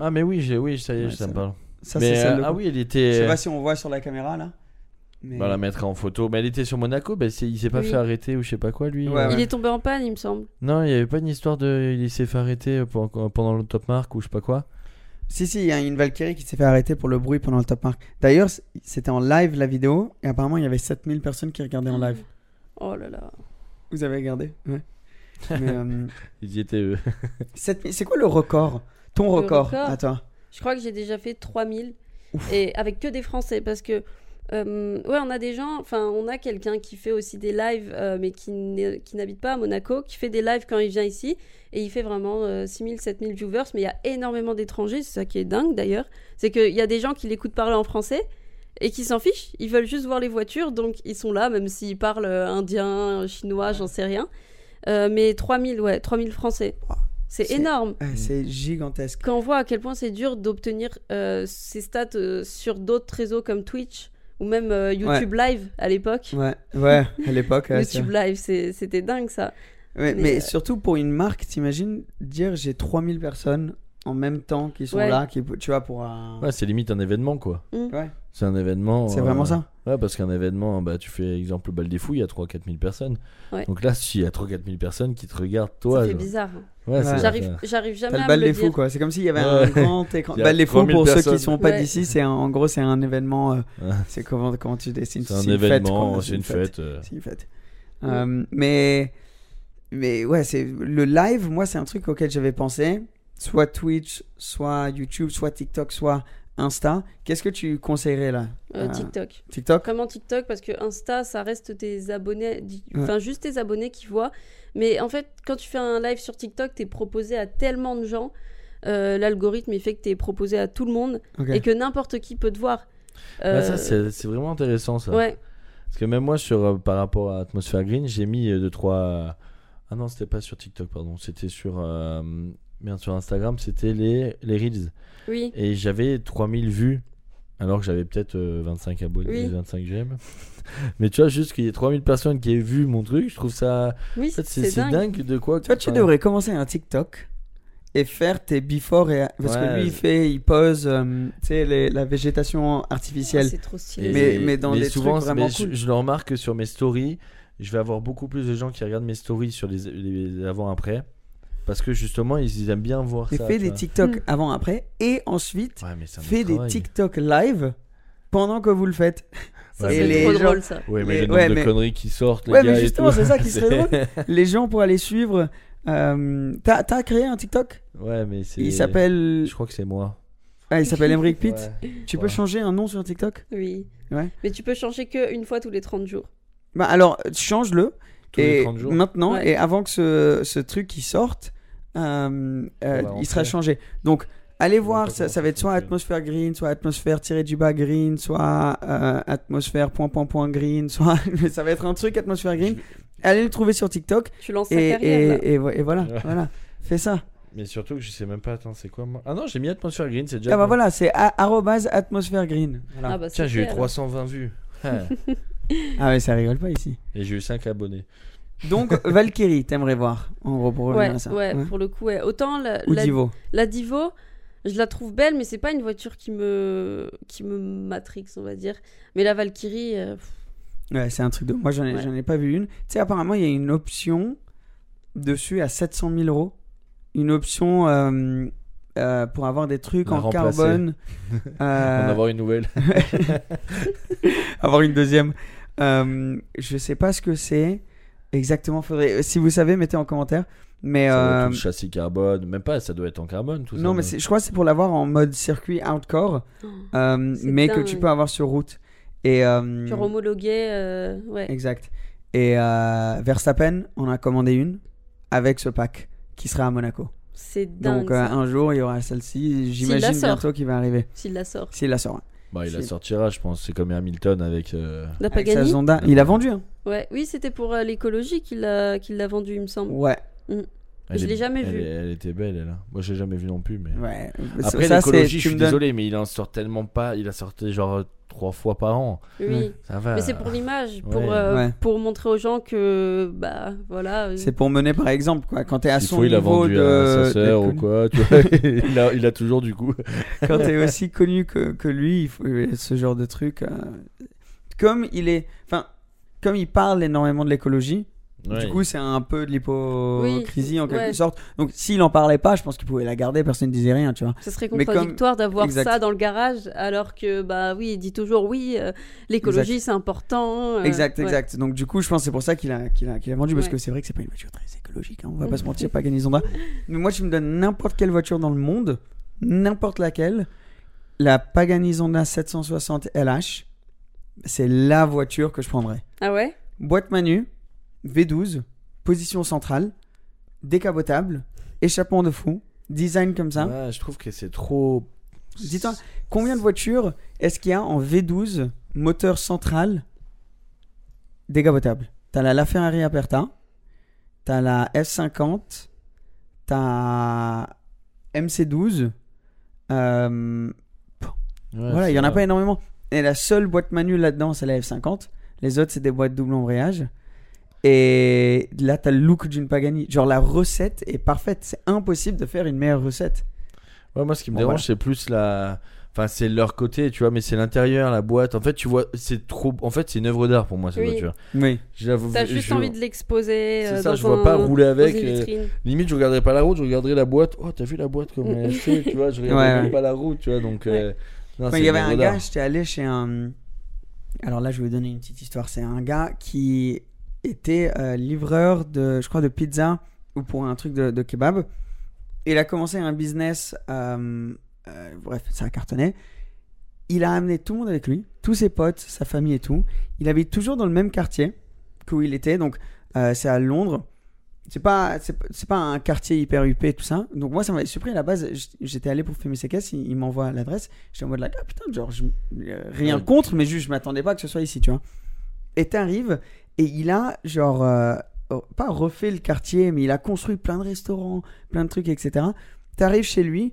Ah, mais oui, j'ai, oui, ça y est, Ouais, ça me ça- parle. ça, Mais, c'est celle euh, de ah oui, elle Je était. sais pas si on voit sur la caméra là. Mais... Bah, la mettra en photo. Mais elle était sur Monaco. Bah, il s'est pas Oui. fait arrêter ou je sais pas quoi, lui. Ouais, euh. il est tombé en panne il me semble Non, il y avait pas une histoire de. Il s'est fait arrêter pendant, pendant le top mark ou je sais pas quoi. Si, si, il y a une Valkyrie qui s'est fait arrêter pour le bruit pendant le top mark. D'ailleurs, c'était en live la vidéo et apparemment il y avait 7000 personnes qui regardaient en live. oh là là. Vous avez regardé? Ouais. *laughs* Mais, euh, Ils y étaient eux. *laughs* 7000 c'est quoi le record? Ton record, record? À toi Je crois que j'ai déjà fait 3000 et avec que des Français parce que euh, ouais, on a des gens, enfin, on a quelqu'un qui fait aussi des lives, euh, mais qui n'habite pas à Monaco, qui fait des lives quand il vient ici, et il fait vraiment euh, 6000, 7000 viewers, mais il y a énormément d'étrangers, c'est ça qui est dingue d'ailleurs, c'est qu'il y a des gens qui l'écoutent parler en français, et qui s'en fichent, ils veulent juste voir les voitures, donc ils sont là, même s'ils parlent euh, indien, chinois, j'en sais rien. Mais 3000, ouais, 3000 français. C'est C'est- énorme. Ouais, C'est gigantesque. Quand on voit à quel point c'est dur d'obtenir ces stats sur d'autres réseaux comme Twitch ou même euh, YouTube Live à l'époque. Ouais, ouais, à *laughs* l'époque. ouais, c'est YouTube Live, c'est- c'était dingue ça. Ouais, mais Mais, euh, surtout pour une marque, t'imagines dire j'ai 3000 personnes en même temps qui sont Ouais. là, qui, tu vois, pour un. Ouais, c'est limite un événement quoi. Mm. Ouais. C'est un événement. C'est vraiment ça. Ouais, parce qu'un événement, bah, tu fais exemple le bal des fous, il y a 3-4 000 personnes. Ouais. Donc là, s'il y a 3-4 000 personnes qui te regardent, toi. genre- bizarre. hein. Ouais, J'arrive, j'arrive jamais le à bal le des fous, dire. quoi. C'est comme s'il y avait Ouais. un grand *laughs* écran. Bal des fous, 3000 pour ceux qui sont pas Ouais. d'ici, c'est un- en gros, c'est un événement. euh, *laughs* Ouais. c'est comment, comment tu dis C'est un c'est une fête, événement, c'est une fête. euh. C'est une fête. Euh, mais, mais ouais, c'est le live. Moi, c'est un truc auquel j'avais pensé. soit Twitch, soit YouTube, soit TikTok, soit Insta, qu'est-ce que tu conseillerais là Euh, Euh, TikTok. TikTok? Vraiment TikTok? Parce que Insta, ça reste tes abonnés, Ouais. enfin juste tes abonnés qui voient. Mais en fait, quand tu fais un live sur TikTok, t'es proposé à tellement de gens. Euh, L'algorithme, il fait que t'es proposé à tout le monde et que n'importe qui peut te voir. Ah, Euh, ça, c'est c'est vraiment intéressant ça. Ouais. Parce que même moi, sur, euh, par rapport à Atmosphère Green, j'ai mis 2 trois. Ah non, c'était pas sur TikTok, pardon. C'était sur. euh, Merde, sur Instagram, c'était les, les Reels. Oui. Et j'avais 3000 vues. Alors que j'avais peut-être euh, 25 abonnés, Oui. 25 j'aime. *laughs* Mais tu vois, juste qu'il y ait 3000 personnes qui aient vu mon truc, je trouve ça. Oui, En fait, c'est dingue. dingue. de quoi. Toi, tu enfin, devrais commencer un TikTok et faire tes before et parce que lui il fait il pose euh, tu sais les- la végétation artificielle Ah, c'est trop stylé. Mais mais dans des souvent, trucs vraiment mais je- cool. je, le remarque que sur mes stories, je vais avoir beaucoup plus de gens qui regardent mes stories sur les, les avant-après. Parce que justement, ils, ils aiment bien voir Et ça. fais des vois. TikTok Mm. avant après et ensuite Ouais, fais des. TikTok live pendant que vous le faites. Ça, Ouais, c'est mais trop les gens- drôle ça. Ouais, mais Les- le nombre ouais, de conneries qui sortent, les Ouais, gars mais et justement, c'est ça qui serait drôle. *laughs* Les gens pour aller suivre. Euh, T'as t'as créé un TikTok? Ouais, mais c'est. Il s'appelle. Je crois que c'est moi. Ah, il s'appelle Emric Pitt. Ouais. Tu Ouais. peux changer un nom sur TikTok? Oui. Ouais. Mais tu peux changer que une fois tous les 30 jours. Bah alors, change-le. Tous les et 30 jours. maintenant, Ouais. et avant que ce, ce truc qui sorte, euh, euh, il sera changé. Donc, allez voir, ça, va être soit atmosphère green, soit atmosphère tiré du bas green, soit euh, atmosphère point point point green, *laughs* soit ça va être un truc atmosphère green. Allez le trouver sur TikTok Tu lances et, ta carrière. là. et, et, vo- et voilà, Ouais. voilà, fais ça. Mais surtout que je sais même pas, attends, c'est quoi moi? Ah non, j'ai mis Atmosphère Green, c'est déjà. Ah bah bon. voilà, c'est arrobase atmosphère green. Voilà. Ah bah, Tiens, j'ai eu super, 320 vues. *laughs* Ah. Ouais, ça rigole pas ici. Et j'ai eu 5 abonnés. Donc *laughs* Valkyrie, t'aimerais voir en gros pour revenir Ouais, à ça. ouais, Ouais. pour le coup, ouais. Autant la, Ou la, Divo. la Divo, je la trouve belle, mais c'est pas une voiture qui me, qui me matrix, on va dire. Mais la Valkyrie, euh, Ouais, c'est un truc de. Moi, j'en ai, Ouais. ai pas vu une. Tu sais, apparemment, il y a une option dessus à 700 000 euros. Une option euh, euh, pour avoir des trucs La en remplacer. carbone. *laughs* On euh, va avoir une nouvelle. *laughs* avoir une deuxième. Euh, je sais pas ce que c'est exactement. Faudrait... Si vous savez, mettez en commentaire. Mais Ça doit être euh, tout châssis carbone, même pas, ça doit être en carbone tout ça. non, mais c'est- je crois que c'est pour l'avoir en mode circuit outcore, euh, C'est mais que tu dingue. peux avoir sur route. Et euh, genre homologué, euh, ouais. Exact. Et euh, Verstappen, on a commandé une avec ce pack qui sera à Monaco. C'est dingue. Donc euh, ça. un jour, il y aura celle-ci. J'imagine sort. bientôt qu'il va arriver. S'il la sort. S'il la sort. Bah, il la sortira, je pense. C'est comme Hamilton avec. euh, La Avec sa Zonda. Il a vendu. Hein. Ouais, oui, c'était pour euh, l'écologie qu'il l'a qu'il l'a vendu, il me semble. Ouais. elle Je l'ai jamais elle vue. Elle était belle, elle. hein. Moi, j'ai jamais vu non plus, mais. Ouais. Après, l'écologie, je suis donnes- désolé, mais il en sort tellement pas. Il a sorti genre trois fois par an. Oui. Ça va. Mais c'est pour l'image, pour, Ouais. euh, Ouais. pour montrer aux gens que, bah, voilà. euh, C'est pour mener par exemple quoi. Quand t'es à son faut, il a niveau vendu de, à sa sœur ou quoi. Tu vois. *laughs* il, a, il a toujours du coup. *laughs* quand t'es aussi connu que, que lui, il faut ce genre de truc. euh, Comme il est, enfin, comme il parle énormément de l'écologie, Ouais. du coup c'est un peu de l'hypocrisie en quelque ouais. sorte. Donc s'il en parlait pas, je pense qu'il pouvait la garder, personne ne disait rien, tu vois. Ce serait comme- contradictoire d'avoir Exact. ça dans le garage, alors que, bah oui, il dit toujours oui, euh, l'écologie c'est important. euh, exact, ouais. exact. Donc du coup, je pense que c'est pour ça qu'il a, qu'il a, qu'il a vendu, parce que c'est vrai que c'est pas une voiture très écologique. hein, on va pas se mentir, *laughs* pas gagner Zonda. Mais moi, tu me donnes n'importe quelle voiture dans le monde, n'importe laquelle, la Pagani Zonda 760 LH, c'est la voiture que je prendrais. Ah ouais? Boîte manu, V12, position centrale, décapotable, échappement de fou, design comme ça. Ouais, je trouve que c'est trop. Dis-toi, combien de voitures est-ce qu'il y a en V12 moteur central décapotable? T'as la LaFerrari Aperta, t'as la F50, t'as MC12. euh, Ouais, voilà, il c'est y en a pas énormément. Et la seule boîte manuelle là-dedans, c'est la F50. Les autres, c'est des boîtes double embrayage. Et là, t'as le look d'une Pagani. Genre, la recette est parfaite. C'est impossible de faire une meilleure recette. Ouais, moi, ce qui me Bon, dérange, voilà. c'est plus la. Enfin, c'est leur côté, tu vois, mais c'est l'intérieur, la boîte. En fait, tu vois, c'est trop. En fait, c'est une œuvre d'art pour moi, cette Oui. voiture. Oui. J'avoue. T'as juste je- envie de l'exposer. C'est euh, ça, dans je vois un- pas rouler avec. euh, limite, je regarderai pas la route, je regarderai la boîte. Oh, t'as vu la boîte comme elle est *laughs* fait, tu vois, je regarderai Ouais, même ouais. pas la route, tu vois, donc. euh, Quand c'est il y avait un gars, j'étais allé chez un. Alors là, je vais vous donner une petite histoire. C'est un gars qui était euh, livreur de, je crois, de pizza ou pour un truc de, de kebab. Il a commencé un business. euh, euh, bref, ça a cartonné. Il a amené tout le monde avec lui, tous ses potes, sa famille et tout. Il habite toujours dans le même quartier qu'où il était. Donc, c'est à Londres. C'est pas, c'est pas- un quartier hyper huppé, tout ça. Donc, moi, ça m'avait surpris à la base. J'étais allé pour filmer ses caisses. Il, il m'envoie l'adresse. J'étais en mode là, ah putain, genre, je- rien contre, mais juste, je m'attendais pas que ce soit ici, tu vois. Et t'arrives, et il a, genre, euh, oh, pas refait le quartier, mais il a construit plein de restaurants, plein de trucs, etc. T'arrives chez lui,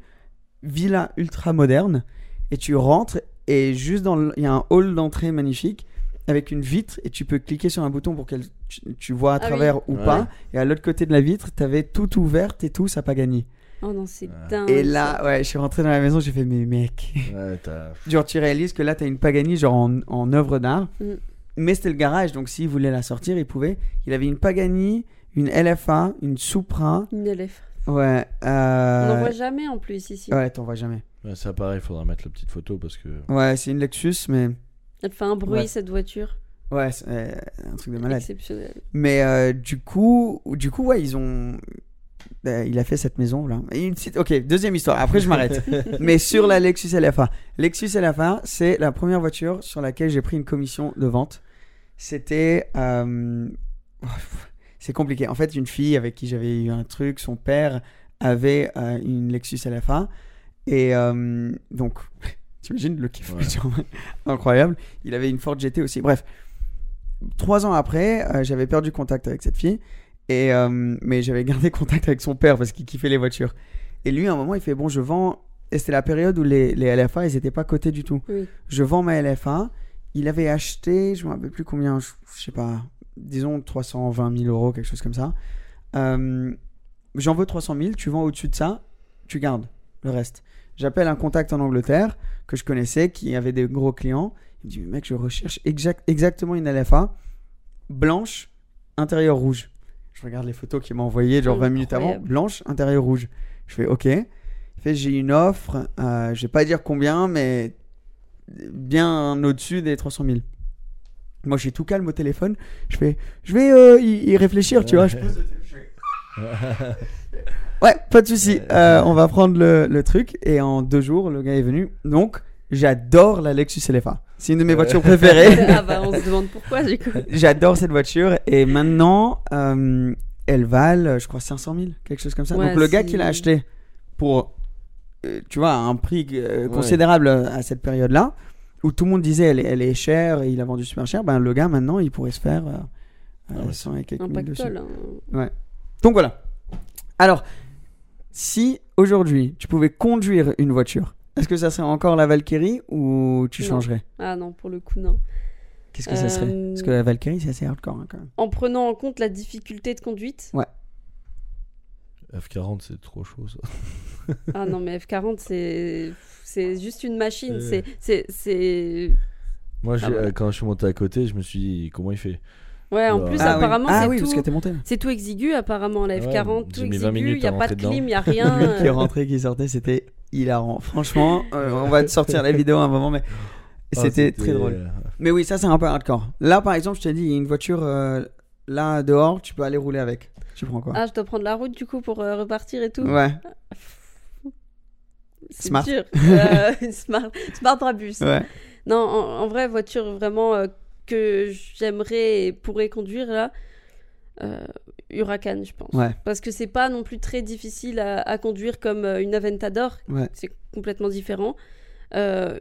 villa ultra moderne, et tu rentres, et juste dans le- il y a un hall d'entrée magnifique, avec une vitre, et tu peux cliquer sur un bouton pour que tu, tu vois à Ah oui. travers ou Ouais. pas. Et à l'autre côté de la vitre, t'avais tout ouverte et tout, ça pas gagné. Oh non, c'est dingue. Et là, ouais, je suis rentré dans la maison, j'ai fait, mais mec. Ouais, *laughs* Genre, tu réalises que là, t'as une Pagani, genre en, en œuvre d'art. Mm. Mais c'était le garage, donc s'il voulait la sortir, il pouvait. Il avait une Pagani, une LFA, une Supra. Une LF. Ouais. On Euh... n'en voit jamais en plus ici. Ouais, t'en vois jamais. Ouais, ça pareil, faudra mettre la petite photo parce que. Ouais, c'est une Lexus, mais. Elle fait un bruit, Ouais. cette voiture. Ouais, c'est euh, un truc de malade. Exceptionnel. Mais euh, du coup, du coup, ouais, ils ont. euh, il a fait cette maison là. Et une petite- Ok, deuxième histoire. Après, je m'arrête. *laughs* Mais sur la Lexus LFA. Lexus LFA, c'est la première voiture sur laquelle j'ai pris une commission de vente. C'était. euh, *laughs* C'est compliqué. En fait, une fille avec qui j'avais eu un truc, son père avait euh, une Lexus LFA. Et euh, donc, *laughs* t'imagines le kiff Ouais. *laughs* Incroyable. Il avait une Ford GT aussi. Bref. Trois ans après, euh, j'avais perdu contact avec cette fille. Et, euh, mais j'avais gardé contact avec son père parce qu'il kiffait les voitures. Et lui, à un moment, il fait Bon, je vends. Et c'était la période où les, les LFA, ils n'étaient pas cotés du tout. Oui. Je vends ma LFA. Il avait acheté, je ne me rappelle plus combien, je, je sais pas, disons 320 000 euros, quelque chose comme ça. Euh, J'en veux 300 000, tu vends au-dessus de ça, tu gardes le reste. J'appelle un contact en Angleterre que je connaissais, qui avait des gros clients. Il me dit, mec, je recherche exact, exactement une LFA, blanche, intérieur rouge. Je regarde les photos qu'il m'a envoyées, genre 20 minutes avant, blanche, intérieur rouge. Je fais, ok. Il fait, j'ai une offre, euh, je vais pas dire combien, mais bien au-dessus des 300 000. Moi, suis tout calme au téléphone. Je fais, je vais euh, y, y réfléchir, tu vois. Je pose le Ouais, pas de souci. Euh, on va prendre le, le truc et en deux jours, le gars est venu. Donc, j'adore la Lexus LFA. C'est une de mes voitures préférées. *laughs* ah bah, on se demande pourquoi, du coup. j'adore cette voiture et maintenant, euh, elle valent, je crois, 500 000, quelque chose comme ça. Ouais, Donc, le gars qui l'a acheté pour, tu vois, un prix euh, considérable à cette période-là, où tout le monde disait elle, est- elle est chère et il a vendu super cher, ben le gars maintenant, il pourrait se faire euh, euh, Ah ouais. 100 et quelques Un mille dessus. pactole. hein. Ouais. Donc voilà. Alors, si aujourd'hui tu pouvais conduire une voiture, est-ce que ça serait encore la Valkyrie ou tu Non. changerais? Ah non, pour le coup, non. Qu'est-ce que ça serait? Euh, Parce que la Valkyrie c'est assez hardcore hein, quand même. En prenant en compte la difficulté de conduite. F40, c'est trop chaud ça. *laughs* Ah non, mais F40, c'est c'est juste une machine. C'est c'est c'est Moi, Ah ouais. euh, quand je suis monté à côté, je me suis dit comment il fait? ouais. En Ah plus, oui. apparemment, ah c'est oui, tout. que t'es monté. là. C'est tout exigu apparemment la Ouais, F40, tout j'ai mis 20 exigu, minutes il y a pas de clim, il y a *laughs* rien. Lui qui est rentré, qui sortait, c'était hilarant. Franchement, euh, on va te sortir la vidéo à un moment, mais Ah, c'était très drôle. euh, Mais oui, ça c'est un peu hardcore. Là, par exemple, je t'ai dit, il y a une voiture euh, là dehors, tu peux aller rouler avec. Tu prends quoi Ah, je dois prendre la route du coup pour euh, repartir et tout. Ouais. C'est Smart. dur. *laughs* Euh, smart, smart Brabus. Ouais. Non, en, en vrai, voiture vraiment euh, que j'aimerais et pourrais conduire là, euh, Huracan, je pense. Ouais. Parce que c'est pas non plus très difficile à, à conduire comme une Aventador. Ouais. C'est complètement différent. Euh,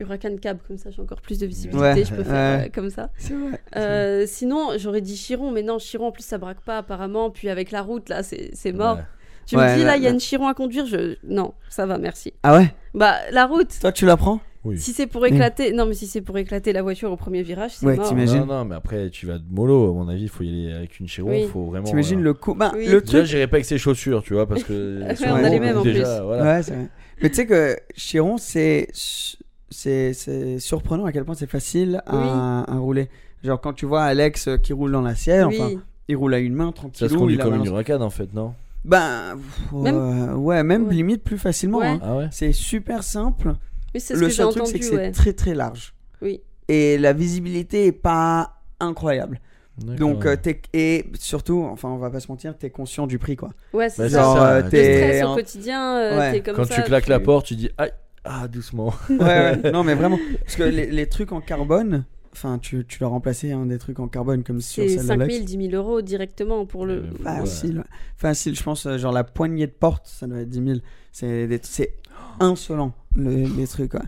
Huracan cab, comme ça j'ai encore plus de visibilité, Ouais, je peux faire ouais. euh, comme ça. Vrai. Euh, sinon, j'aurais dit Chiron, mais non, Chiron en plus ça braque pas apparemment. Puis avec la route là, c'est c'est mort. ouais. Tu Ouais, me dis là- il y a une Chiron à conduire, je non, ça va, merci. Ah ouais? Bah la route. Toi, tu la prends? Oui. Si c'est pour éclater, non mais si c'est pour éclater la voiture au premier virage, c'est Ouais, mort. t'imagines? Non, non, mais après, tu vas de mollo. À mon avis, il faut y aller avec une Chiron. Oui. faut vraiment. T'imagines euh, le coup? Bah, Oui. le Déjà, truc. j'irai pas avec ses chaussures, tu vois, parce que. *laughs* Ouais, on a les mêmes, en déjà, plus. Voilà. Ouais, c'est vrai. Mais tu sais que Chiron, c'est c'est c'est surprenant à quel point c'est facile à, à rouler. Genre quand tu vois Alex euh, qui roule dans la sienne, Oui. enfin, il roule à une main Ça tranquille. se conduit comme une balance. Huracan en fait, non? Ben Même- euh, ouais, même Ouais. limite plus facilement. Ouais. hein. Ah ouais? C'est super simple. Oui, c'est ce Le que seul truc, c'est que c'est ouais. très très large. Oui. Et la visibilité est pas incroyable. Donc, euh, et surtout, enfin, on va pas se mentir, t'es conscient du prix, quoi. Ouais, c'est Bah, ça. c'est Genre, ça, euh, t'es stress au en- quotidien, euh, Ouais. t'es comme Quand ça. tu claques la porte, tu dis aïe, ah doucement. Ouais, ouais. *laughs* non, mais vraiment. Parce que les, les trucs en carbone, enfin, tu, tu dois remplacer hein, des trucs en carbone comme sur C'est celle 5 d'Alex. 000, 10 000 euros directement pour le. Euh, Facile. ouais. Facile, je pense, euh, genre la poignée de porte, ça doit être 10 000. C'est des- c'est insolent, le- les trucs, quoi.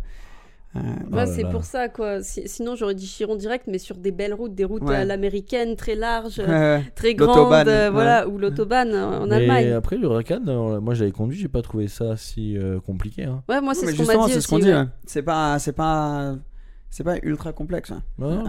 Euh, Ouais, Oh c'est pour ça, quoi. Si- sinon, j'aurais dit Chiron direct, mais sur des belles routes, des routes Ouais. à l'américaine, très larges, ouais, ouais. très grandes, euh, ouais. voilà, ou l'autobahn euh, en Mais Allemagne. après, le euh, moi j'avais conduit, j'ai pas trouvé ça si euh, compliqué. Hein. Ouais, moi, c'est ce qu'on m'a dit c'est ce qu'on dit. ouais. ouais. C'est pas, c'est pas, c'est pas ultra complexe. hein. Non,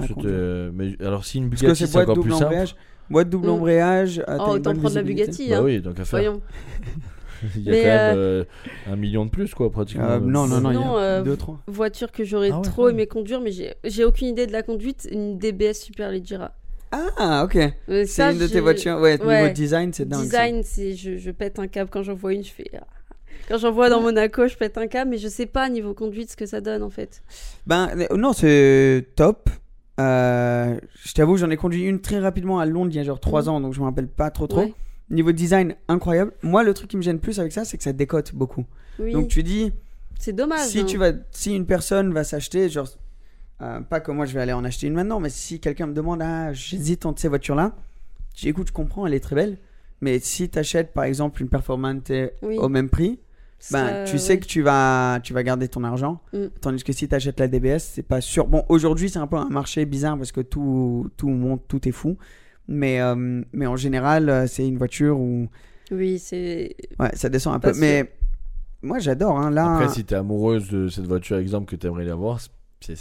mais alors si une Bugatti c'est encore double plus simple. embrayage. Boîte double Mm. embrayage. euh, Oh, autant prendre la. Bugatti. Bah hein. oui, donc à faire. Voyons. *laughs* *laughs* Il y a Mais, quand même euh, un million de plus quoi, pratiquement. Euh, non, non, non, il y a euh, deux, trois. Voiture que j'aurais Ah ouais, trop aimé conduire, mais j'ai aucune idée de la conduite. Une DBS Super Leggera. Ah, ok. Euh, C'est ça, une de tes voitures. Ouais, Ouais. niveau design, c'est dingue. Design, c'est je, je pète un câble quand j'en vois une, je fais. ah. Quand j'en vois dans Monaco, je pète un câble, mais je sais pas niveau conduite ce que ça donne en fait. Ben euh, non, c'est top. Euh, je t'avoue, j'en ai conduit une très rapidement à Londres il y a genre 3 Mhm. ans, donc je me rappelle pas trop trop. Ouais. Niveau design, incroyable. Moi, le truc qui me gêne plus avec ça, c'est que ça décote beaucoup. Oui, Donc tu dis, c'est dommage. si hein. tu vas, si une personne va s'acheter, genre, euh, pas que moi je vais aller en acheter une maintenant, mais si quelqu'un me demande, ah, j'hésite entre ces voitures-là, je dis, écoute, je comprends, elle est très belle. Mais si tu achètes par exemple une Performante Oui. au même prix, ben, Ça, tu sais que tu vas, tu vas garder ton argent. Mm. Tandis que si tu achètes la DBS, c'est pas sûr. Bon, aujourd'hui, c'est un peu un marché bizarre parce que tout, tout monte, tout est fou. Mais, euh, mais en général, euh, c'est une voiture où Oui, c'est. ouais, ça descend un peu. sûr. Mais moi, j'adore. Hein, là, Après, si t'es amoureuse de cette voiture, exemple, que t'aimerais l'avoir, ça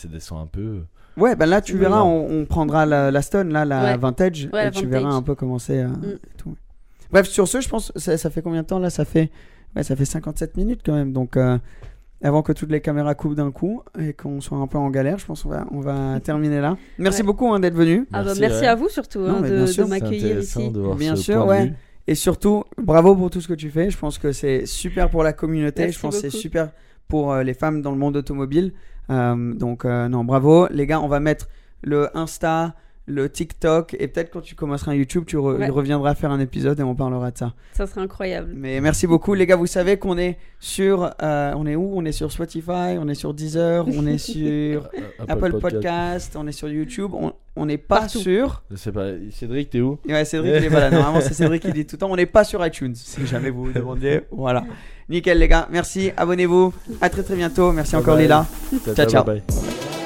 descend un peu. ouais, ben là, tu verras, on, on prendra la, la Stone, là, la Ouais. Vintage, Ouais, et tu verras un peu comment c'est. euh, Mm. tout. Bref, sur ce, je pense, ça, ça fait combien de temps là? Ça fait, ouais, ça fait 57 minutes quand même. Donc, euh, avant que toutes les caméras coupent d'un coup et qu'on soit un peu en galère, je pense qu'on va, on va terminer là. Merci Ouais. beaucoup hein, d'être venu. Ah bah, Merci, merci ouais. à vous surtout Non, hein, de, de m'accueillir ici. de voir Bien ce sûr, ouais. Et surtout, bravo pour tout ce que tu fais. Je pense que c'est super pour la communauté. Merci je pense que c'est super pour euh, les femmes dans le monde automobile. Euh, donc, euh, non, bravo. Les gars, on va mettre le Insta, le TikTok. Et peut-être quand tu commenceras un YouTube, tu re- Ouais. reviendras faire un épisode et on parlera de ça. Ça serait incroyable. Mais merci beaucoup. Les gars, vous savez qu'on est sur. euh, on est où? On est sur Spotify, on est sur Deezer, on est *laughs* sur Euh, Apple Podcast, on est sur YouTube. On on n'est pas Partout. sur. Je sais pas, Cédric, t'es où? Ouais, Cédric, il est pas là. *laughs* Normalement, c'est Cédric qui dit tout le temps. On n'est pas sur iTunes, si jamais vous vous demandiez. Voilà. Nickel, les gars. Merci. Abonnez-vous. À très, très bientôt. Merci Bye encore, bye. Lila. Ciao, ciao. bye